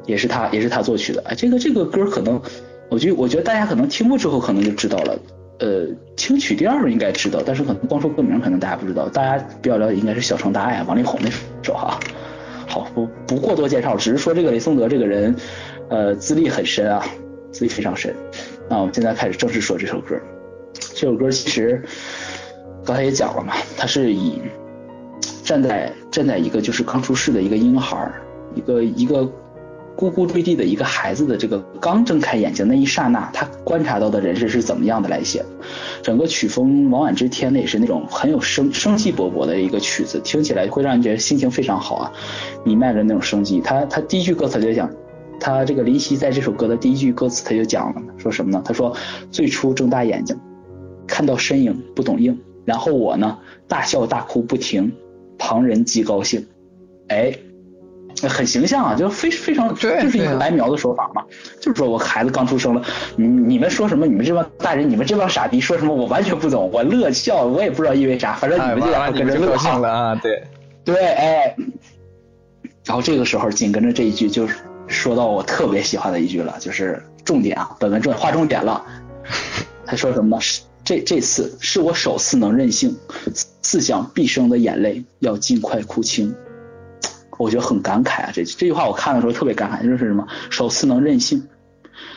[SPEAKER 2] 也是他也是他作曲的，哎，这个这个歌可能，我觉得我觉得大家可能听过之后可能就知道了，呃，听曲调应该知道，但是可能光说歌名可能大家不知道，大家比较了解应该是《小城大爱》王力宏那首哈。好，不不过多介绍，只是说这个雷颂德这个人，呃，资历很深啊，资历非常深。那我们现在开始正式说这首歌。这首歌其实刚才也讲了嘛，它是以站在站在一个就是刚出世的一个婴孩，一个一个咕咕坠地的一个孩子的这个刚睁开眼睛那一刹那，他观察到的人生是怎么样的来写。整个曲风往晚之天呢，也是那种很有生生机勃勃的一个曲子，听起来会让人觉得心情非常好啊，弥漫着那种生机。他他第一句歌词就讲，他这个林夕在这首歌的第一句歌词他就讲了，说什么呢？他说最初睁大眼睛，看到身影不懂应，然后我呢大笑大哭不停，旁人极高兴，哎。很形象啊，就非非常，就是一个白描的手法嘛。就是说我孩子刚出生了，你你们说什么？你们这帮大人，你们这帮傻逼说什么？我完全不懂，我乐笑，我也不知道因为啥，反正你们就
[SPEAKER 1] 哎
[SPEAKER 2] 要跟着乐
[SPEAKER 1] 高兴
[SPEAKER 2] 哈。
[SPEAKER 1] 了啊！对，
[SPEAKER 2] 对，哎，然后这个时候紧跟着这一句就是说到我特别喜欢的一句了，就是重点啊，本文重划重点了。他说什么呢？是这这次是我首次能任性，四向毕生的眼泪要尽快哭清。我觉得很感慨啊，这这句话我看的时候特别感慨，就是什么？首次能任性，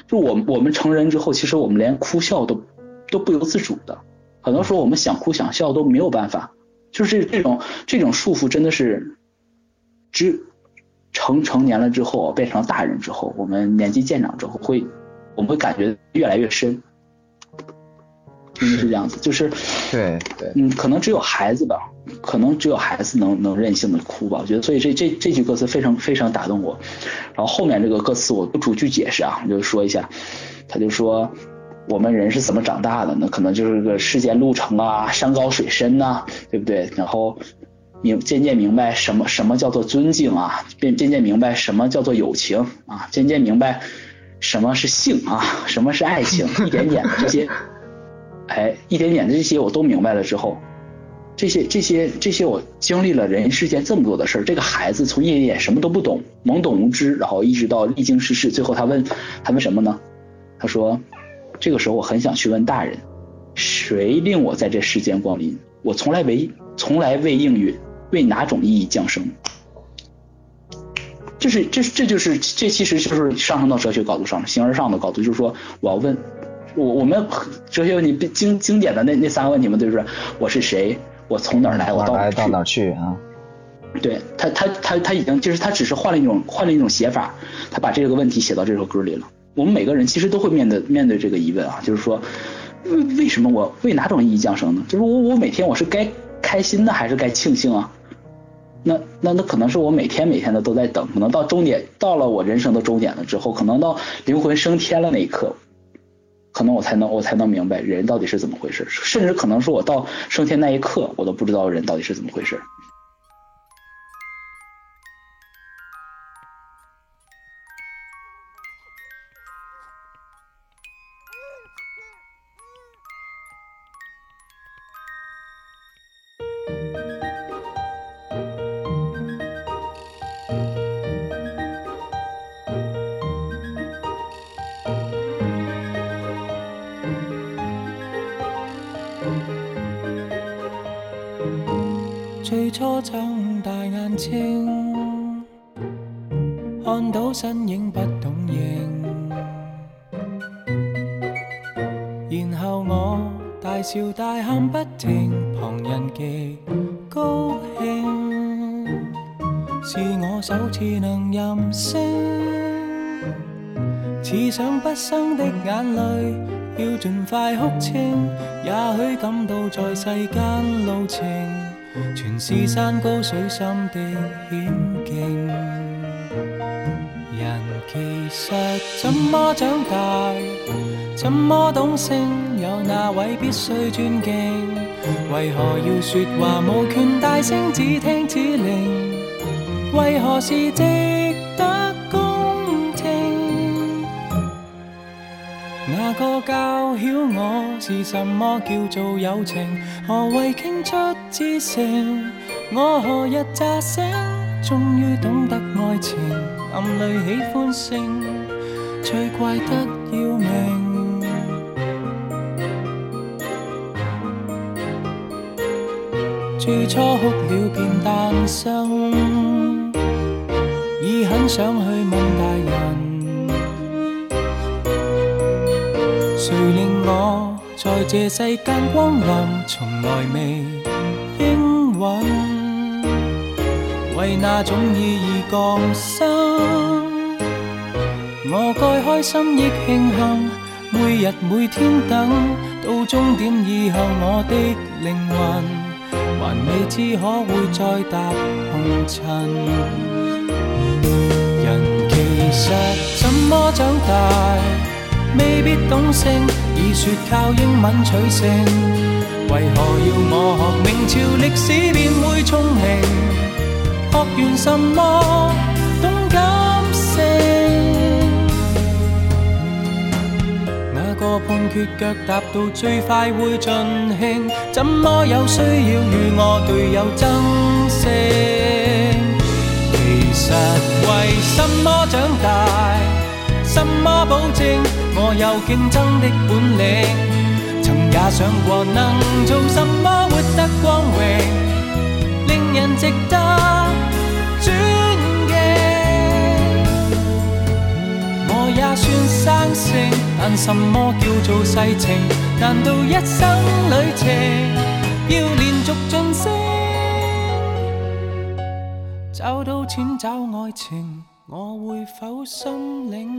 [SPEAKER 2] 就我我们成人之后，其实我们连哭笑都都不由自主的，很多时候我们想哭想笑都没有办法，就是这种这种束缚真的是，只成成年了之后，变成大人之后，我们年纪渐长之后，会我们会感觉越来越深，真的是这样子，就是
[SPEAKER 1] 对对，
[SPEAKER 2] 嗯，可能只有孩子吧，可能只有孩子能能任性的哭吧。我觉得，所以这这这句歌词非常非常打动我。然后后面这个歌词我不逐句解释啊，我就说一下。他就说，我们人是怎么长大的呢？可能就是个世间路程啊，山高水深呐、对不对？然后明渐渐明白什么什么叫做尊敬啊，渐渐渐明白什么叫做友情啊，渐渐明白什么是性啊，什么是爱情，一点点的这些。哎，一点点的这些我都明白了之后，这些这些这些我经历了人世间这么多的事儿，这个孩子从一点点什么都不懂，懵懂无知，然后一直到历经世事，最后他问他问什么呢？他说，这个时候我很想去问大人，谁令我在这世间光临？我从来为从来未应允，为哪种意义降生？这是这这就是这其实就是上升到哲学高度上，形而上的高度，就是说我要问。我我们哲学问题经经典的那那三个问题嘛，就是我是谁，我从哪儿来，我到哪儿去
[SPEAKER 1] 到哪儿去啊？
[SPEAKER 2] 对他他他他已经就是他只是换了一种换了一种写法，他把这个问题写到这首歌里了。我们每个人其实都会面对面对这个疑问啊，就是说，为为什么我为哪种意义降生呢？就是我我每天我是该开心呢还是该庆幸啊？那那那可能是我每天每天的都在等，可能到终点到了我人生的终点了之后，可能到灵魂升天了那一刻，可能我才能我才能明白人到底是怎么回事，甚至可能是我到升天那一刻，我都不知道人到底是怎么回事。
[SPEAKER 3] 不生的眼泪。要尽快哭清，也许感到在世间路程，全是山高水深的险境。人其实怎么长大，怎么懂性，有哪位必须尊敬？为何要说话无权大声，只听指令？为何是值得那个教晓我是什么叫做友情？何谓倾出至诚？我何日乍醒，终于懂得爱情？暗里喜欢性，最怪得要命。最初哭了便诞生，已很想去问大人，谁令我在这世间光临，从来未应允。为那种意义降生，我该开心亦庆幸，每日每天等到终点以后，我的灵魂。还未知可會再踏紅塵。人其實怎麼長大，未必懂性，已說靠英文取勝。為何要我學明朝歷史便會聰明？學完什麼懂感性？那個判決腳踏到最快會盡興，怎麼有需要與我隊友爭勝？其實為什麼長大？什麼保證我有競爭的本領？曾也想過能做什麼活得光榮，令人值得尊敬。我也算生性，但什麼叫做世情？難道一生旅程要連續晉升？找到錢找愛情，我会否心領？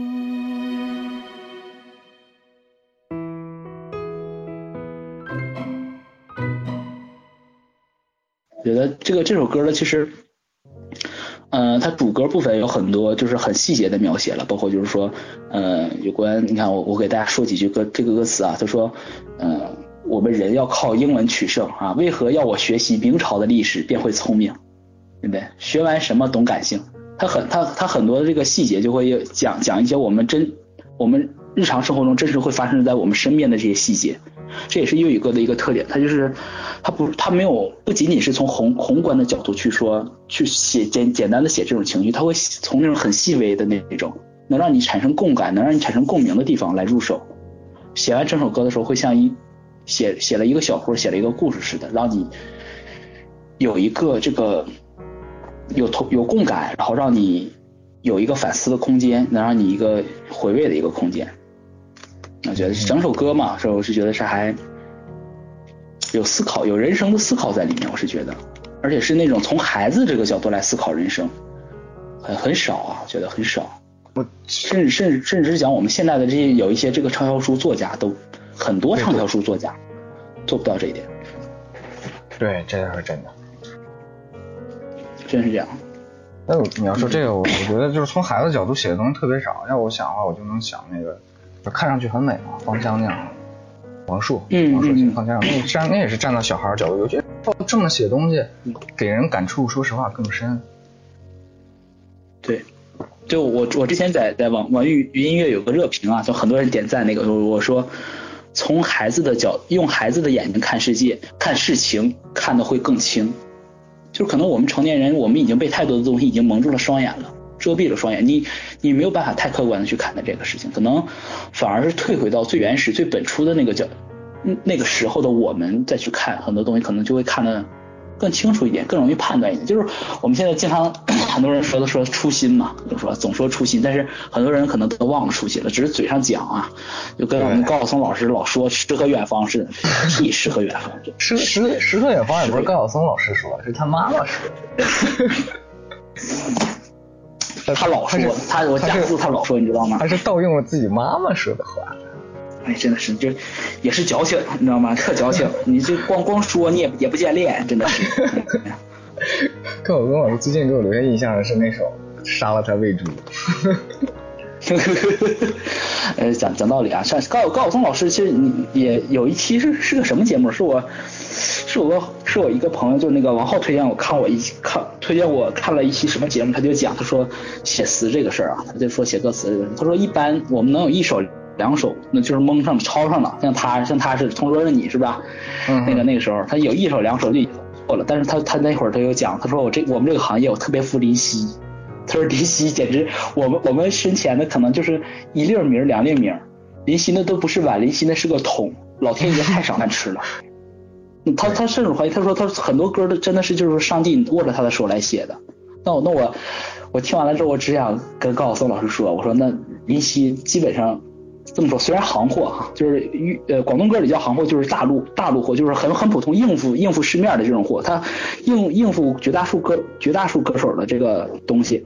[SPEAKER 2] 觉得这个这首歌呢，其实，呃，它主歌部分有很多就是很细节的描写了，包括就是说，呃，有关你看我我给大家说几句歌这个歌词啊，他说，呃，我们人要靠英文取胜啊，为何要我学习明朝的历史便会聪明，对不对？学完什么懂感性？他很他他很多的这个细节就会讲讲一些我们真我们日常生活中真实会发生在我们身边的这些细节。这也是粤语歌的一个特点，它就是它不它没有不仅仅是从宏宏观的角度去说去写简简单的写这种情绪，它会从那种很细微的那种能让你产生共感、能让你产生共鸣的地方来入手。写完整首歌的时候，会像一写写了一个小说、写了一个故事似的，让你有一个这个有同有共感，然后让你有一个反思的空间，能让你一个回味的一个空间。我觉得整首歌嘛，是我是觉得是还有思考，有人生的思考在里面。我是觉得，而且是那种从孩子这个角度来思考人生，很很少啊，我觉得很少。我甚至甚至甚至是讲我们现在的这些有一些这个畅销书作家都很多畅销书作家做不到这一点。
[SPEAKER 1] 对，这倒是真的，
[SPEAKER 2] 真是这样。
[SPEAKER 1] 那你要说这个，我我觉得就是从孩子角度写的东西特别少。要我想的话，我就能想那个。就看上去很美嘛，方香那样，王朔，王朔写方香，那站那也是站到小孩角度，我觉得这么写东西，给人感触，说实话更深。
[SPEAKER 2] 对，就我我之前在在网网易云音乐有个热评啊，就很多人点赞那个，我说从孩子的角用孩子的眼睛看世界，看事情看的会更清，就是可能我们成年人，我们已经被太多的东西已经蒙住了双眼了。遮蔽了双眼，你你没有办法太客观的去看待这个事情，可能反而是退回到最原始、最本初的那个角，那个时候的我们再去看很多东西，可能就会看的更清楚一点，更容易判断一点。就是我们现在经常 很多人说的说初心嘛，就说总说初心，但是很多人可能都忘了初心了，只是嘴上讲啊，就跟我们高晓松老师老说诗和远方似的，屁诗和远方，
[SPEAKER 1] 诗诗诗和远方也不是高晓松老师说，是他妈妈说
[SPEAKER 2] 的。他老说，他我家住他老说，你知道吗？
[SPEAKER 1] 他是盗用了自己妈妈说的话。
[SPEAKER 2] 哎，真的是，就也是矫情，你知道吗？特矫情。你就光光说，你也也不见练，真的是。
[SPEAKER 1] 高晓松老师最近给我留下印象的是那首《杀了他喂猪》。
[SPEAKER 2] 呃，讲讲道理啊，像高高晓松老师其实你也有一期是是个什么节目？是我是我是我一个朋友，就那个王浩推荐我看我一看推荐我看了一期什么节目，他就讲他说写词这个事儿啊，他就说写歌词这个，他说一般我们能有一首。两手那就是蒙上抄上了，像他像他是同桌的你是吧？
[SPEAKER 1] 嗯，
[SPEAKER 2] 那个那个时候他有一手两手就错了，但是他他那会儿他有讲，他说我这我们这个行业我特别服林夕，他说林夕简直我们我们身前的可能就是一粒米两粒米，林夕那都不是碗，林夕那是个桶，老天爷太赏饭吃了。他他甚至怀疑，他说他很多歌都真的是就是上帝握着他的手来写的。那我那我我听完了之后，我只想跟高晓松老师说，我说那林夕基本上。这么说，虽然行货哈，就是粤呃广东歌里叫行货，就是大陆大陆货，就是很很普通应付应付市面的这种货，他应应付绝大数歌绝大数歌手的这个东西，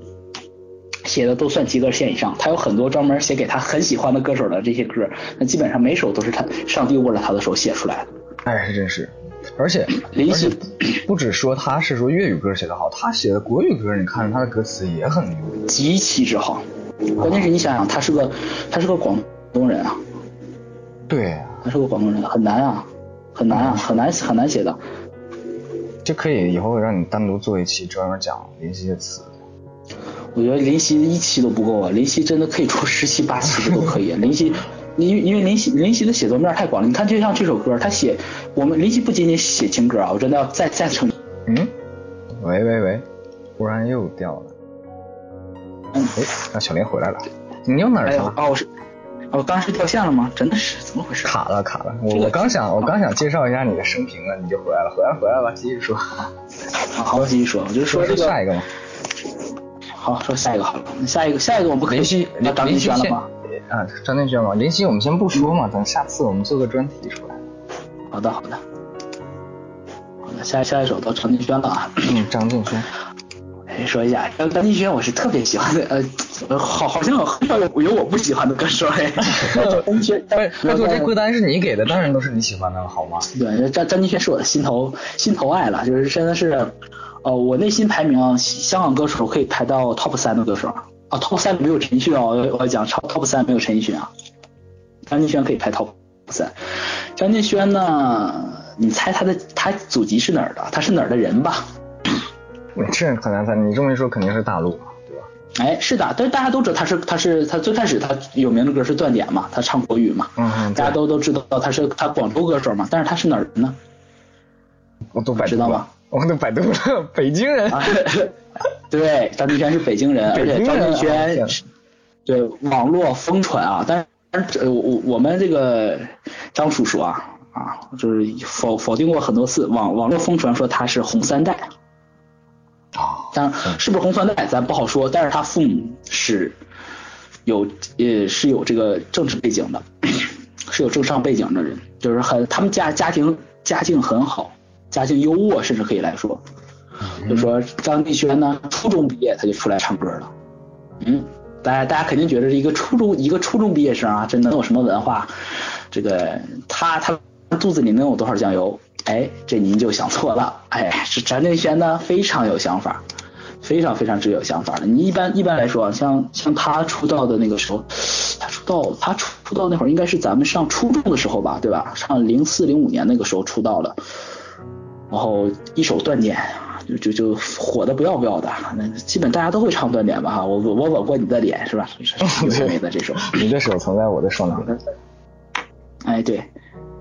[SPEAKER 2] 写的都算及格线以上。他有很多专门写给他很喜欢的歌手的这些歌，那基本上每首都是他上帝握着他的手写出来的。
[SPEAKER 1] 哎，是真是，而且
[SPEAKER 2] 林夕
[SPEAKER 1] 不止说他是说粤语歌写的好，他写的国语歌，你看他的歌词也很牛，
[SPEAKER 2] 极其之好。关键是你想想，他是个他是个广。东人啊，
[SPEAKER 1] 对，
[SPEAKER 2] 他是个广东人，很难啊，很难啊，很难很难写的。
[SPEAKER 1] 这可以以后让你单独做一期专门讲林夕的词。
[SPEAKER 2] 我觉得林夕一期都不够啊，林夕真的可以出十期八期的都可以。林夕，因因为林夕林夕的写作面太广了，你看就像这首歌，他写我们林夕不仅仅写情歌啊，我真的要再再成。
[SPEAKER 1] 嗯，喂喂喂，忽然又掉了。
[SPEAKER 2] 嗯，
[SPEAKER 1] 哎，那小林回来了，你又哪儿去了？
[SPEAKER 2] 哦，我是。哦，刚是掉线了吗？真的是怎么回事？
[SPEAKER 1] 卡了卡了，我我刚想我刚想介绍一下你的生平了，你就回来了，回来回来吧，继续说。
[SPEAKER 2] 好，继续说，我就说这个
[SPEAKER 1] 下一个嘛。
[SPEAKER 2] 好，说下一个好了，下一个下一个我们不可以
[SPEAKER 1] 林
[SPEAKER 2] 那张敬轩了吗？
[SPEAKER 1] 啊，张敬轩嘛，林夕我们先不说嘛，等下次我们做个专题出来。
[SPEAKER 2] 好的好的，好的，下下一首到张敬轩了啊。
[SPEAKER 1] 嗯，张敬轩。
[SPEAKER 2] 说一下，张张敬轩我是特别喜欢的，呃，好，好像很少有有我不喜欢的歌手哎。张敬轩，
[SPEAKER 1] 他说这歌单是你给的，当然都是你喜欢的，好吗？
[SPEAKER 2] 对，张张敬轩是我的心头心头爱了，就是真的是，呃，我内心排名香港歌手可以排到 top 三的歌手啊，top 三没有陈奕迅啊，我我讲超 top 三没有陈奕迅啊，张敬轩可以排 top 三。张敬轩呢，你猜他的他祖籍是哪儿的？他是哪儿的人吧？
[SPEAKER 1] 这很难猜，你这么一说肯定是大陆，对吧？
[SPEAKER 2] 哎，是的，但是大家都知道他是他是他最开始他有名的歌是断点嘛，他唱国语嘛，
[SPEAKER 1] 嗯，
[SPEAKER 2] 大家都都知道他是他广州歌手嘛，但是他是哪儿人呢？
[SPEAKER 1] 我都百
[SPEAKER 2] 知道吧？
[SPEAKER 1] 我都百度了，北京人。
[SPEAKER 2] 对，张敬轩是北京人，而且张敬轩对网络疯传啊，但是我我们这个张叔叔啊啊，就是否否定过很多次，网网络疯传说他是红三代。
[SPEAKER 1] 啊，
[SPEAKER 2] 但是不是红三代咱不好说，但是他父母是有呃是有这个政治背景的，是有政商背景的人，就是很他们家家庭家境很好，家境优渥，甚至可以来说，就说张敬轩呢，初中毕业他就出来唱歌了，嗯，大家大家肯定觉得是一个初中一个初中毕业生啊，这能有什么文化？这个他他肚子里能有多少酱油？哎，这您就想错了。哎，是张敬轩呢，非常有想法，非常非常之有想法的。你一般一般来说啊，像像他出道的那个时候，他出道他出出道那会儿应该是咱们上初中的时候吧，对吧？上零四零五年那个时候出道的，然后一首断点就就就火的不要不要的，那基本大家都会唱断点吧？哈，我我吻过你的脸是吧？的这首，
[SPEAKER 1] 你的手曾在我的双臂。
[SPEAKER 2] 哎，对。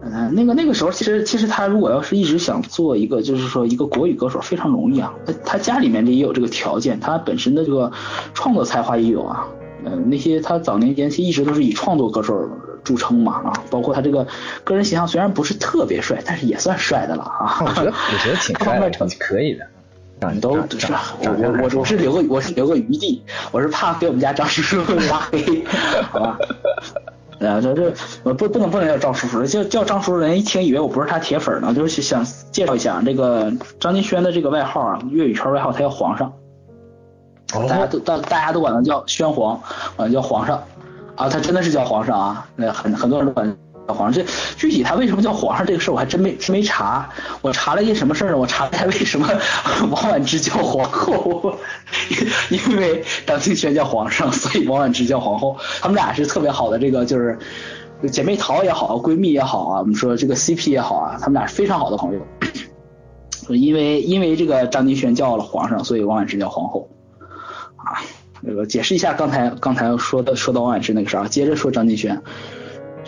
[SPEAKER 2] 嗯，那个那个时候，其实其实他如果要是一直想做一个，就是说一个国语歌手，非常容易啊。他他家里面这也有这个条件，他本身的这个创作才华也有啊。嗯，那些他早年间其实一直都是以创作歌手著称嘛啊，包括他这个个人形象虽然不是特别帅，但是也算帅的了啊。
[SPEAKER 1] 我觉得我觉得挺帅的，挺可以的。长
[SPEAKER 2] 都是我我我我是留个我是留个余地，我是怕给我们家张叔叔拉黑，好吧？呃，这这不不能不能叫张叔叔，叫叫张叔叔人一听以为我不是他铁粉呢，就是想介绍一下这个张敬轩的这个外号啊，粤语圈外号他叫皇上，大家都大大家都管他叫宣皇，管他叫皇上啊，他真的是叫皇上啊，那很很多人都管。皇上，这具体他为什么叫皇上这个事儿，我还真没真没查。我查了一件什么事儿呢？我查了一下为什么 王婉之叫皇后，因为张敬轩叫皇上，所以王婉之叫皇后。他们俩是特别好的，这个就是姐妹淘也好，闺蜜也好啊，我们说这个 CP 也好啊，他们俩是非常好的朋友。因为因为这个张敬轩叫了皇上，所以王婉之叫皇后啊。那个解释一下刚才刚才说的说到王婉之那个事儿，接着说张敬轩。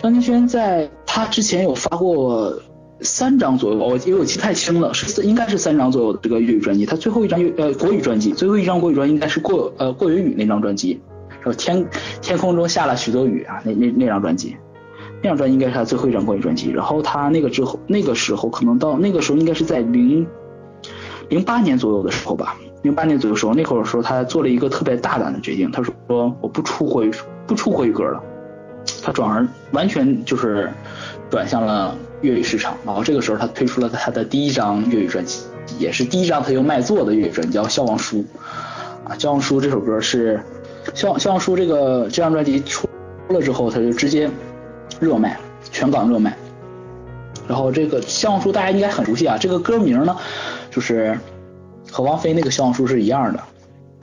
[SPEAKER 2] 张敬轩在他之前有发过三张左右，我因为我记太清了，是应该是三张左右的这个粤语专辑。他最后一张粤呃国语专辑，最后一张国语专应该是过呃过云雨那张专辑，说天天空中下了许多雨啊，那那那张专辑，那张专辑应该是他最后一张国语专辑。然后他那个之后那个时候可能到那个时候应该是在零零八年左右的时候吧，零八年左右时候那会儿说他做了一个特别大胆的决定，他说我不出国语不出国语歌了。他转而完全就是转向了粤语市场，然后这个时候他推出了他的第一张粤语专辑，也是第一张他又卖座的粤语专辑，叫《笑忘书》啊，《笑忘书》这首歌是《笑笑忘书》这个这张专辑出了之后，他就直接热卖，全港热卖。然后这个《笑忘书》大家应该很熟悉啊，这个歌名呢就是和王菲那个《笑忘书》是一样的。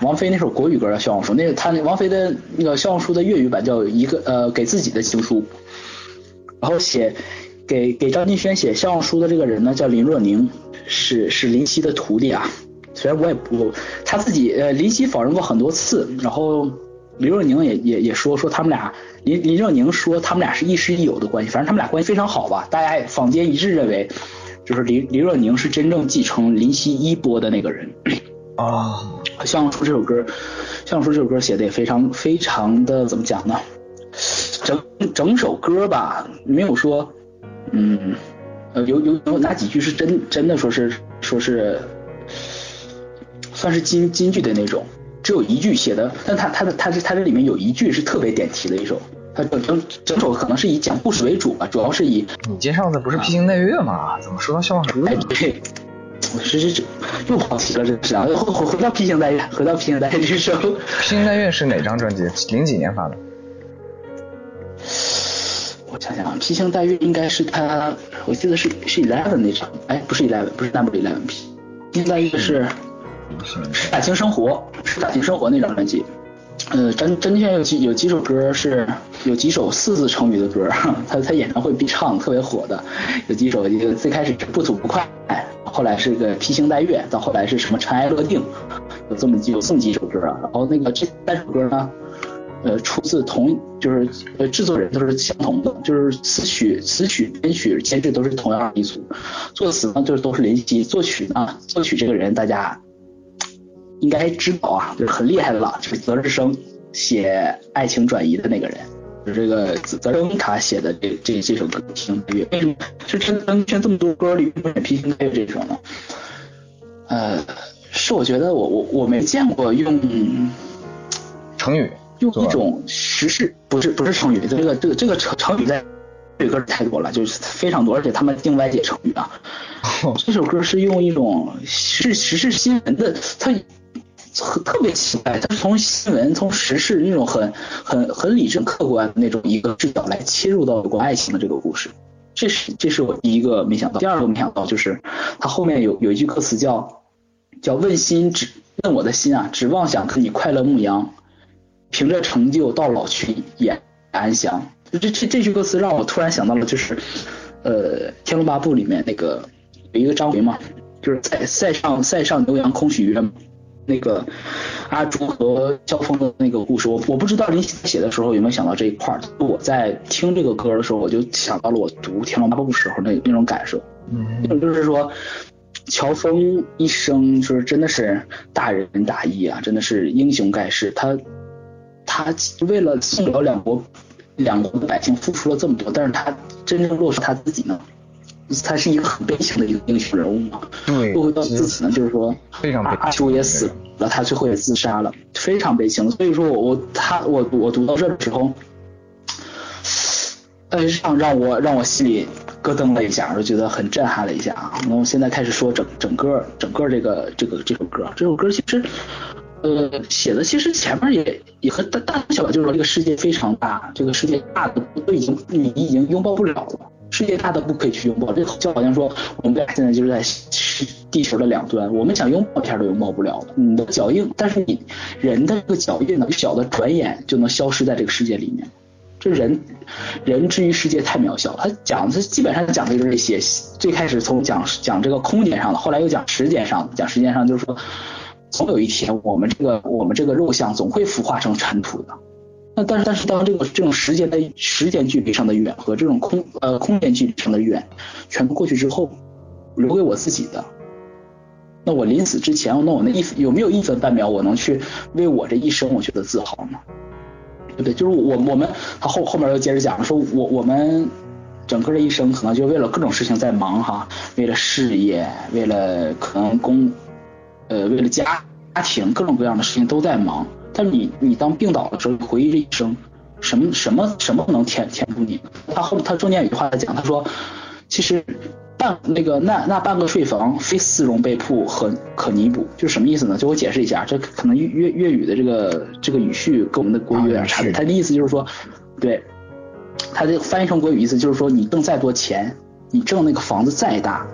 [SPEAKER 2] 王菲那首国语歌叫《笑忘书》，那个他那王菲的那个《笑忘书》的粤语版叫一个呃给自己的情书，然后写给给张敬轩写《笑忘书》的这个人呢叫林若宁，是是林夕的徒弟啊。虽然我也不他自己呃林夕否认过很多次，然后林若宁也也也说说他们俩林林若宁说他们俩是亦师亦友的关系，反正他们俩关系非常好吧。大家坊间一致认为，就是林林若宁是真正继承林夕衣钵的那个人。
[SPEAKER 1] 啊。
[SPEAKER 2] 笑忘书这首歌，笑忘书这首歌写的也非常非常的怎么讲呢？整整首歌吧，没有说，嗯，呃，有有有哪几句是真真的说是说是算是金金句的那种，只有一句写的，但他他的他这他这里面有一句是特别点题的一首，他整整整首可能是以讲故事为主吧，主要是以
[SPEAKER 1] 你介绍的不是披星戴月吗？怎么说到笑忘书了？
[SPEAKER 2] 是是这又跑题了，这是啊！回回回到披星戴月，回到披星戴月这首。
[SPEAKER 1] 披星戴月是哪张专辑？零几年发的？
[SPEAKER 2] 我想想啊，披星戴月应该是他，我记得是是 Eleven 那张，哎，不是 Eleven，不是 Number Eleven，披星戴月是《感情生活》，是《感情生活》那张专辑。呃，张张敬轩有几有几首歌是有几首四字成语的歌，他他演唱会必唱，特别火的。有几首，一个最开始是不吐不快。后来是个披星戴月，到后来是什么尘埃落定，有这么几有这么几首歌啊。然后那个这三首歌呢，呃，出自同就是呃制作人都是相同的，就是词曲词曲编曲监制都是同样一组，作词呢就是都是林夕，作曲呢作曲这个人大家应该知道啊，就是很厉害的了，就是泽日生写爱情转移的那个人。就这个泽泽卡写的这这这首歌《披星戴月》，为什么就真能选这么多歌里面《披星戴月》这首呢？呃，是我觉得我我我没见过用
[SPEAKER 1] 成语，
[SPEAKER 2] 用一种时事，不是不是成语，这个这个这个成成语在这歌太多了，就是非常多，而且他们定歪解成语啊。这首歌是用一种是时事新闻的，它。特特别奇怪，他是从新闻、从时事那种很很很理智、客观的那种一个视角来切入到有关爱情的这个故事，这是这是我第一个没想到。第二个没想到就是他后面有有一句歌词叫叫问心只问我的心啊，只妄想和你快乐牧羊，凭着成就到老去也安详。这这这句歌词让我突然想到了，就是呃《天龙八部》里面那个有一个张回嘛，就是在塞上塞上牛羊空许约。那个阿朱和萧峰的那个故事，我我不知道林夕写的时候有没有想到这一块儿。我在听这个歌的时候，我就想到了我读《天龙八部》时候那那种感受。嗯，那种就是说，乔峰一生就是真的是大仁大义啊，真的是英雄盖世。他他为了宋辽两国两国的百姓付出了这么多，但是他真正落实他自己呢？他是一个很悲情的一个英雄人物嘛。
[SPEAKER 1] 对，
[SPEAKER 2] 落回到自此呢，就是说，
[SPEAKER 1] 非常悲
[SPEAKER 2] 阿修也死了，他最后也自杀了，非常悲情。所以说我我他我我读到这的时候，呃，让让我让我心里咯噔了一下，就觉得很震撼了一下啊。那我现在开始说整整个整个这个这个这首歌，这首歌其实。呃，写的其实前面也也和大大小，就是说这个世界非常大，这个世界大的都已经你已经拥抱不了了，世界大的不可以去拥抱，这就好像说我们俩现在就是在是地球的两端，我们想拥抱一下都拥抱不了你的脚印，但是你人的这个脚印呢，小的转眼就能消失在这个世界里面，这人人之于世界太渺小，他讲的基本上讲的就是这些，最开始从讲讲这个空间上的，后来又讲时间上，讲时间上就是说。总有一天，我们这个我们这个肉像总会腐化成尘土的。但是但是当这个这种时间的时间距离上的远和这种空呃空间距离上的远全部过去之后，留给我自己的，那我临死之前，那我那一有没有一分半秒我能去为我这一生我觉得自豪呢？对不对？就是我我们他后后面又接着讲说，我我们整个这一生可能就为了各种事情在忙哈，为了事业，为了可能工。呃，为了家家庭各种各样的事情都在忙，但是你你当病倒的时候，回忆这一生，什么什么什么能填填补你？他后他中间有句话在讲，他说，其实半那个那那半个睡房，非丝绒被铺可可弥补，就是什么意思呢？就我解释一下，这可能粤粤粤语的这个这个语序跟我们的国语有点差别。他的意思就是说，对，他的翻译成国语意思就是说，你挣再多钱，你挣那个房子再大，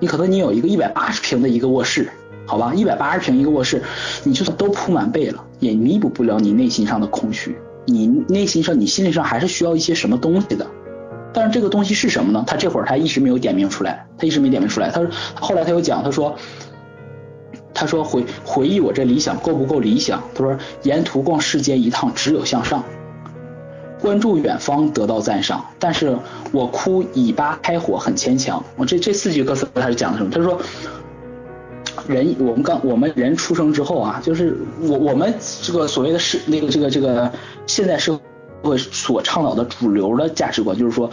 [SPEAKER 2] 你可能你有一个一百八十平的一个卧室。好吧，一百八十平一个卧室，你就算都铺满被了，也弥补不了你内心上的空虚。你内心上，你心理上还是需要一些什么东西的。但是这个东西是什么呢？他这会儿他一直没有点名出来，他一直没点名出来。他说，后来他又讲，他说，他说回回忆我这理想够不够理想？他说，沿途逛世间一趟，只有向上，关注远方得到赞赏。但是我哭尾巴开火很牵强。我这这四句歌词他是讲的什么？他说。人，我们刚我们人出生之后啊，就是我我们这个所谓的是那个这个这个现在社会所倡导的主流的价值观，就是说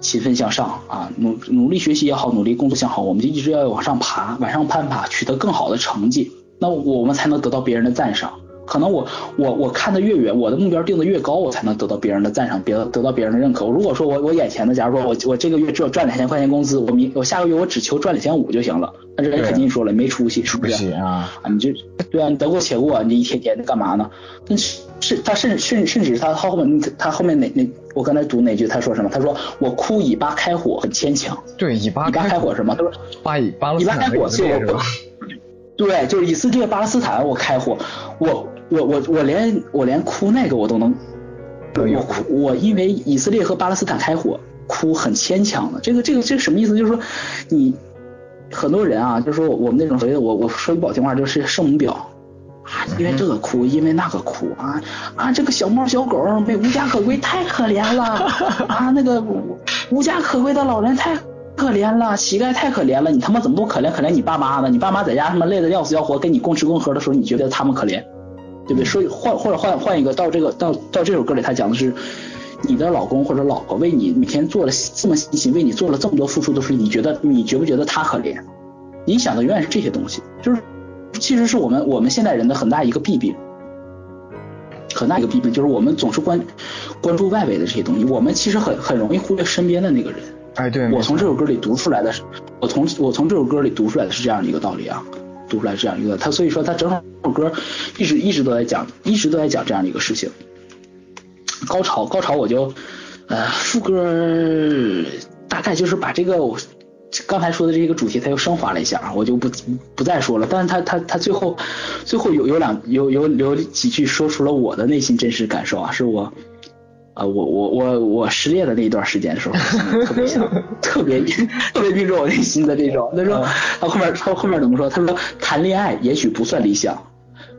[SPEAKER 2] 勤奋向上啊，努努力学习也好，努力工作向好，我们就一直要往上爬，往上攀爬，取得更好的成绩，那我们才能得到别人的赞赏。可能我我我看的越远，我的目标定的越高，我才能得到别人的赞赏，别得到别人的认可。如果说我我眼前的，假如说我我这个月只有赚两千块钱工资，我明我下个月我只求赚两千五就行了，人肯定说了没出息，是不是
[SPEAKER 1] 啊？
[SPEAKER 2] 啊，你就对啊，你得过且过，你一天天的干嘛呢？但是是他甚甚甚至他他后面他后面哪哪我刚才读哪句他说什么？他说我哭以巴开火很牵强。
[SPEAKER 1] 对，以巴
[SPEAKER 2] 开火什么？他说
[SPEAKER 1] 巴以巴
[SPEAKER 2] 以巴开火是吧？对，就是以色列巴勒斯坦我开火我。我我我连我连哭那个我都能，我哭我因为以色列和巴勒斯坦开火哭很牵强的，这个这个这个什么意思？就是说你很多人啊，就是说我们那种所谓的我我说句不好听话就是圣母婊啊，因为这个哭，因为那个哭啊啊这个小猫小狗没无家可归太可怜了 啊那个无家可归的老人太可怜了，乞丐太可怜了，你他妈怎么不可怜可怜你爸妈呢？你爸妈在家他妈累得要死要活，跟你共吃共喝的时候，你觉得他们可怜？对不对？所以换或者换换一个，到这个到到这首歌里，他讲的是你的老公或者老婆为你每天做了这么细心，为你做了这么多付出，都是你觉得你觉不觉得他可怜？你想的永远是这些东西，就是其实是我们我们现代人的很大一个弊病，很大一个弊病就是我们总是关关注外围的这些东西，我们其实很很容易忽略身边的那个人。
[SPEAKER 1] 哎，对，
[SPEAKER 2] 我从这首歌里读出来的，我从我从这首歌里读出来的是这样的一个道理啊。读出来这样一个，他所以说他整首歌一直一直都在讲，一直都在讲这样的一个事情。高潮高潮我就呃副歌大概就是把这个我刚才说的这个主题他又升华了一下啊，我就不不再说了。但是他他他最后最后有有两有有有几句说出了我的内心真实感受啊，是我。啊，我我我我失恋的那一段时间的时候，特别想，特别特别命中我内心的这种。他说他后面他后面怎么说？他说谈恋爱也许不算理想，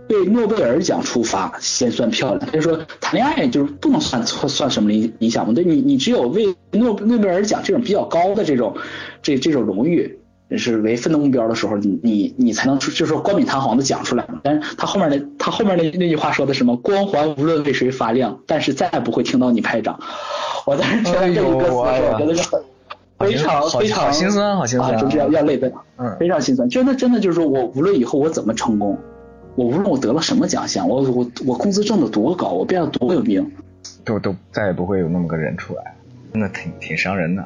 [SPEAKER 2] 为诺贝尔奖出发先算漂亮。他说谈恋爱就是不能算算算什么理理想嘛？对你你只有为诺诺贝尔奖这种比较高的这种这这种荣誉，是为奋斗目标的时候，你你你才能就是说冠冕堂皇的讲出来嘛。但是他后面的他后面那那句话说的什么？光环无论为谁发亮，但是再也不会听到你拍掌。我当时听到这个歌词的时候，我觉得是很非常非常
[SPEAKER 1] 心酸，好心酸，
[SPEAKER 2] 就是要要泪奔，嗯，非常心酸。真的真的就是说我无论以后我怎么成功，我无论我得了什么奖项，我我我工资挣得多高，我变得多有名，
[SPEAKER 1] 都都再也不会有那么个人出来，真的挺挺伤人的。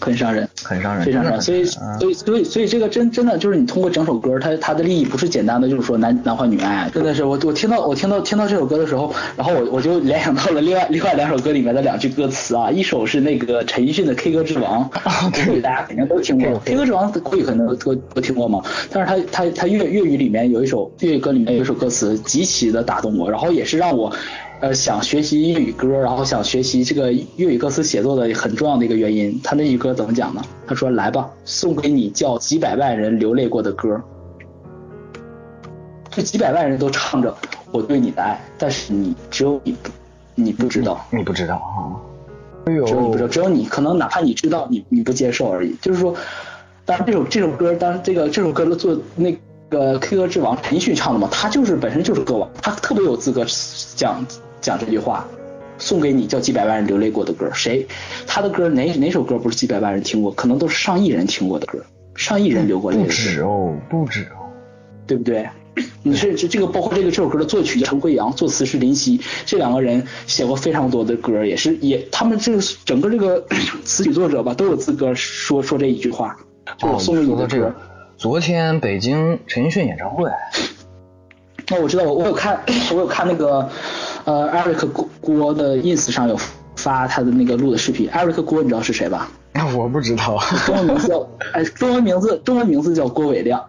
[SPEAKER 2] 很伤人，
[SPEAKER 1] 很伤人，
[SPEAKER 2] 非常伤人。所以，所以，所以，所以这个真真的就是你通过整首歌，它它的利益不是简单的，就是说男男欢女爱，真的是我我听到我听到听到这首歌的时候，然后我我就联想到了另外另外两首歌里面的两句歌词啊，一首是那个陈奕迅的《K 歌之王》，国语大家肯定都听过，《K 歌之王》国语可能都都听过嘛，但是他他他粤粤语里面有一首粤语歌里面有一首歌词极其的打动我，然后也是让我。呃，想学习粤语歌，然后想学习这个粤语歌词写作的很重要的一个原因。他那句歌怎么讲呢？他说：“来吧，送给你叫几百万人流泪过的歌。”这几百万人都唱着我对你的爱，但是你只有你，你不知道，
[SPEAKER 1] 你不知道啊。
[SPEAKER 2] 只有你不知道，只有你可能哪怕你知道，你你不接受而已。就是说，当然这首这首歌，当然这个这首歌的作那个 K 歌之王陈奕迅唱的嘛，他就是本身就是歌王，他特别有资格讲。讲这句话，送给你叫几百万人流泪过的歌，谁？他的歌哪哪首歌不是几百万人听过？可能都是上亿人听过的歌，上亿人流过泪。
[SPEAKER 1] 不止哦，不止哦，
[SPEAKER 2] 对不对？你是这这个包括这个这首歌的作曲陈辉阳，作词是林夕，这两个人写过非常多的歌，也是也他们这个整个这个 词曲作者吧，都有资格说说这一句话，就是送给你的这个。
[SPEAKER 1] 昨天北京陈奕迅演唱会。
[SPEAKER 2] 那我知道，我我有看，我有看那个，呃，Eric 郭的 ins 上有发他的那个录的视频。Eric 郭你知道是谁吧？
[SPEAKER 1] 我不知道，
[SPEAKER 2] 中文名字叫 哎，中文名字中文名字叫郭伟亮。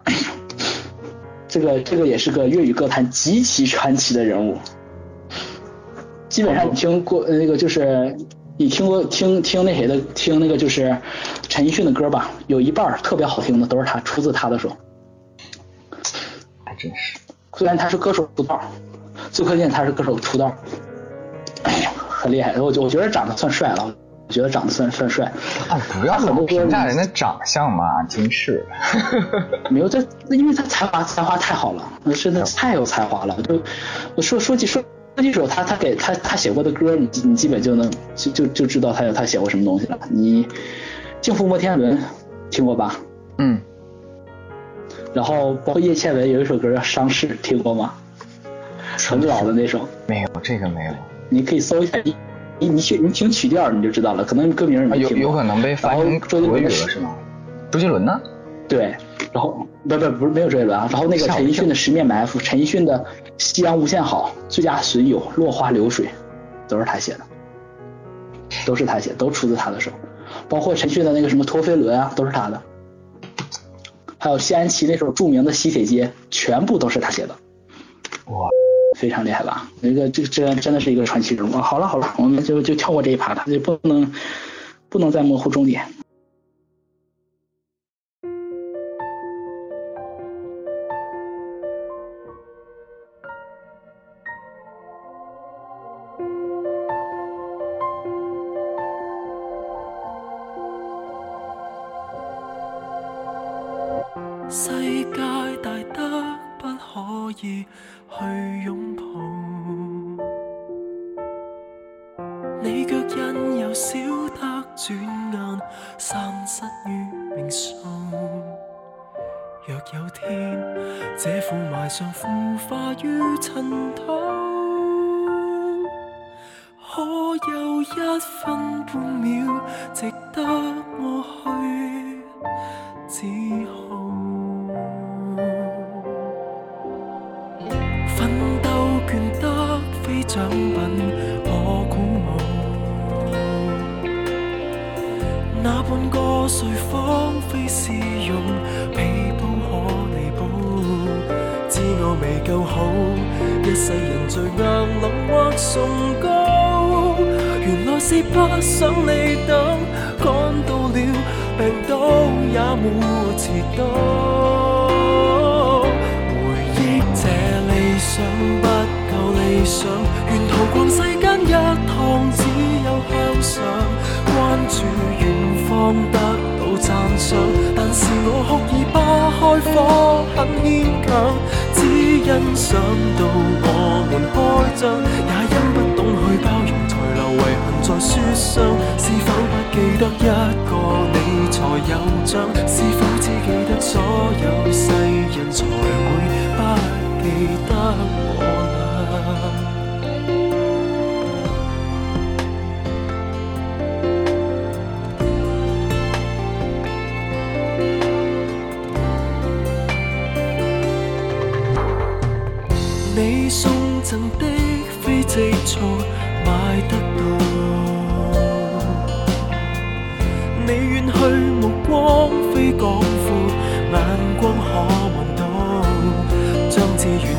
[SPEAKER 2] 这个这个也是个粤语歌坛极其传奇的人物。基本上你听过那个就是你听过听听那谁的听那个就是陈奕迅的歌吧，有一半特别好听的都是他出自他的手。
[SPEAKER 1] 还真是。
[SPEAKER 2] 虽然他是歌手出道，最关键他是歌手出道，哎呀，很厉害。我我觉得长得算帅了，我觉得长得算算帅。
[SPEAKER 1] 啊，不要很多评价人的长相嘛，真是。
[SPEAKER 2] 没有这，因为他才华才华太好了，真的太有才华了。就我说说起说说几首他他给他他写过的歌，你你基本就能就就就知道他有他写过什么东西了。你《幸福摩天轮》听过吧？
[SPEAKER 1] 嗯。
[SPEAKER 2] 然后包括叶倩文有一首歌叫《伤逝》，听过吗？很老的那首。
[SPEAKER 1] 没有，这个没有。
[SPEAKER 2] 你可以搜一下，你你你去你听曲调你就知道了，可能歌名你没听
[SPEAKER 1] 过。有有可能被翻成国语了是吗？周杰伦呢？
[SPEAKER 2] 对，然后不不不是没有周杰伦啊，然后那个陈奕迅的《十面埋伏》，陈奕迅的《夕阳无限好》，最佳损友，《落花流水》，都是他写的，都是他写，都出自他的手。包括陈奕迅的那个什么《陀飞轮》啊，都是他的。还有谢安琪那首著名的《西铁街》，全部都是他写的，
[SPEAKER 1] 哇，
[SPEAKER 2] 非常厉害吧？那个这这真的是一个传奇人物。好了好了，我们就就跳过这一趴了，就不能不能再模糊重点。
[SPEAKER 3] 尘土，可有一分半秒？终可闻到，将志远。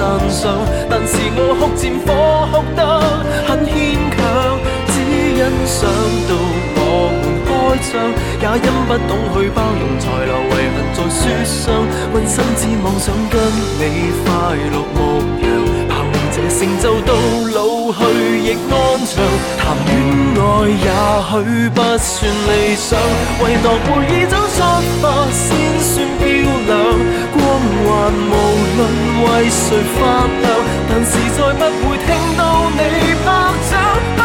[SPEAKER 3] 但是我哭战火哭得很牵强，只因想到我们开枪，也因不懂去包容，才留遗憾在雪上。问心只妄想跟你快乐牧羊。成就到老去亦安详，谈恋爱也许不算理想，為諾貝爾獎出发先算漂亮。光环无论为谁发亮，但是再不会听到你拍掌。不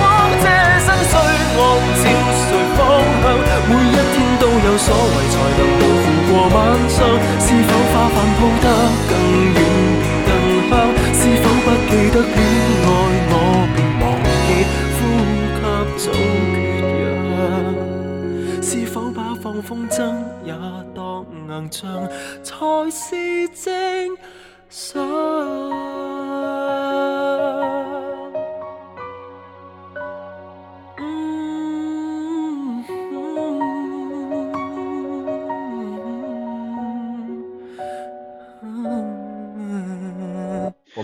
[SPEAKER 3] 枉这生雖按照谁方向，每一天都有所为，才能無負過晚上。是否花瓣铺得更远？不記得戀愛我便忘記呼吸早缺氧？是否把放風箏也當硬仗才是正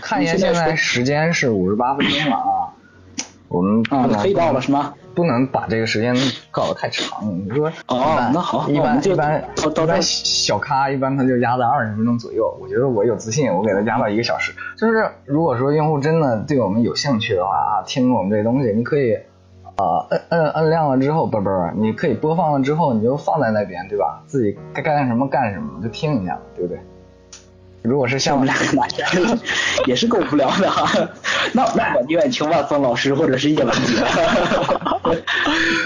[SPEAKER 1] 看一下现在时间是五十八分钟了啊，我们不
[SPEAKER 2] 啊，
[SPEAKER 1] 能
[SPEAKER 2] 可以到了是吗？
[SPEAKER 1] 不能把这个时间搞得太长。你说
[SPEAKER 2] 哦那好
[SPEAKER 1] 一般一般一般
[SPEAKER 2] 到到这
[SPEAKER 1] 小咖一般他就压在二十分钟左右。我觉得我有自信，我给他压到一个小时。就是如果说用户真的对我们有兴趣的话啊，听我们这东西，你可以呃摁摁摁亮了之后，不不不，你可以播放了之后你就放在那边，对吧？自己该干什么干什么，就听一下，对不对？如果是像
[SPEAKER 2] 像我们俩个男人也是够无聊的哈。那 那我宁愿听万峰老师或者是叶文洁，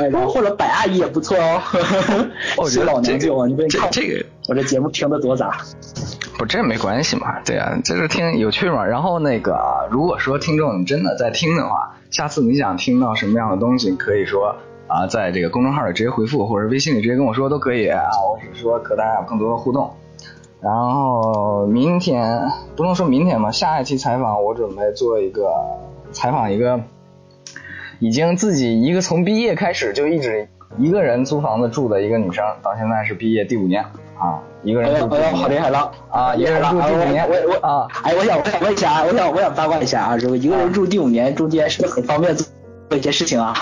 [SPEAKER 2] 哎然后或者白阿姨也不错哦。我觉得老娘舅，你别看
[SPEAKER 1] 这个
[SPEAKER 2] 我这节目听的多杂。
[SPEAKER 1] 不，这没关系嘛，对啊，这是听有趣嘛。然后那个，如果说听众你真的在听的话，下次你想听到什么样的东西，可以说啊，在这个公众号里直接回复，或者微信里直接跟我说都可以啊。我只是说和大家有更多的互动。然后明天不能说明天吧，下一期采访我准备做一个采访一个已经自己一个从毕业开始就一直一个人租房子住的一个女生，到现在是毕业第五年啊，一个人住，
[SPEAKER 2] 好厉害了
[SPEAKER 1] 啊，一！个人住第五年。
[SPEAKER 2] 我我
[SPEAKER 1] 啊，
[SPEAKER 2] 哎，我想我想问一下啊，我想我想八卦一下啊，这个一个人住第五年，中间是不是很方便一些事情啊？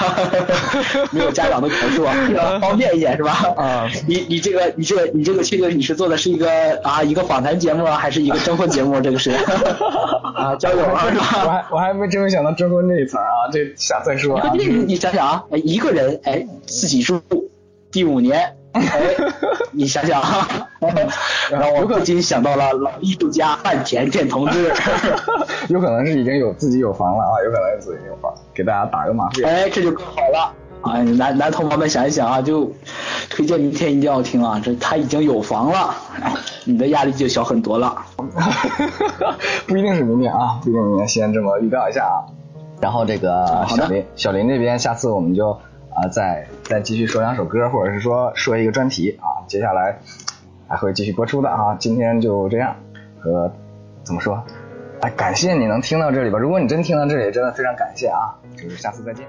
[SPEAKER 2] 没有家长的口述，比较方便一点是吧？
[SPEAKER 1] 啊
[SPEAKER 2] 你你这个你这个你这个确定你是做的是一个啊一个访谈节目啊，还是一个征婚节目？这个是啊交友啊是吧我？
[SPEAKER 1] 还我还没真没想到征婚这一层啊，这下再说啊。
[SPEAKER 2] 你想想啊，哎一个人哎自己住第五年。哎，你想想啊，让我不禁想到了老艺术家范甜甜同志。
[SPEAKER 1] 有可能是已经有自己有房了啊，有可能是自己有房，给大家打个马屁。
[SPEAKER 2] 哎，这就更好了。哎，男男同胞们想一想啊，就推荐明天一定要听啊，这他已经有房了，哎你的压力就小很多了。
[SPEAKER 1] 不一定是明天啊，不一定明天，先这么预告一下啊。然后这个小林小林这边，下次我们就啊、再再继续说两首歌，或者是说说一个专题啊，接下来还会继续播出的啊。今天就这样，和怎么说？哎，感谢你能听到这里吧。如果你真听到这里，真的非常感谢啊。就是下次再见。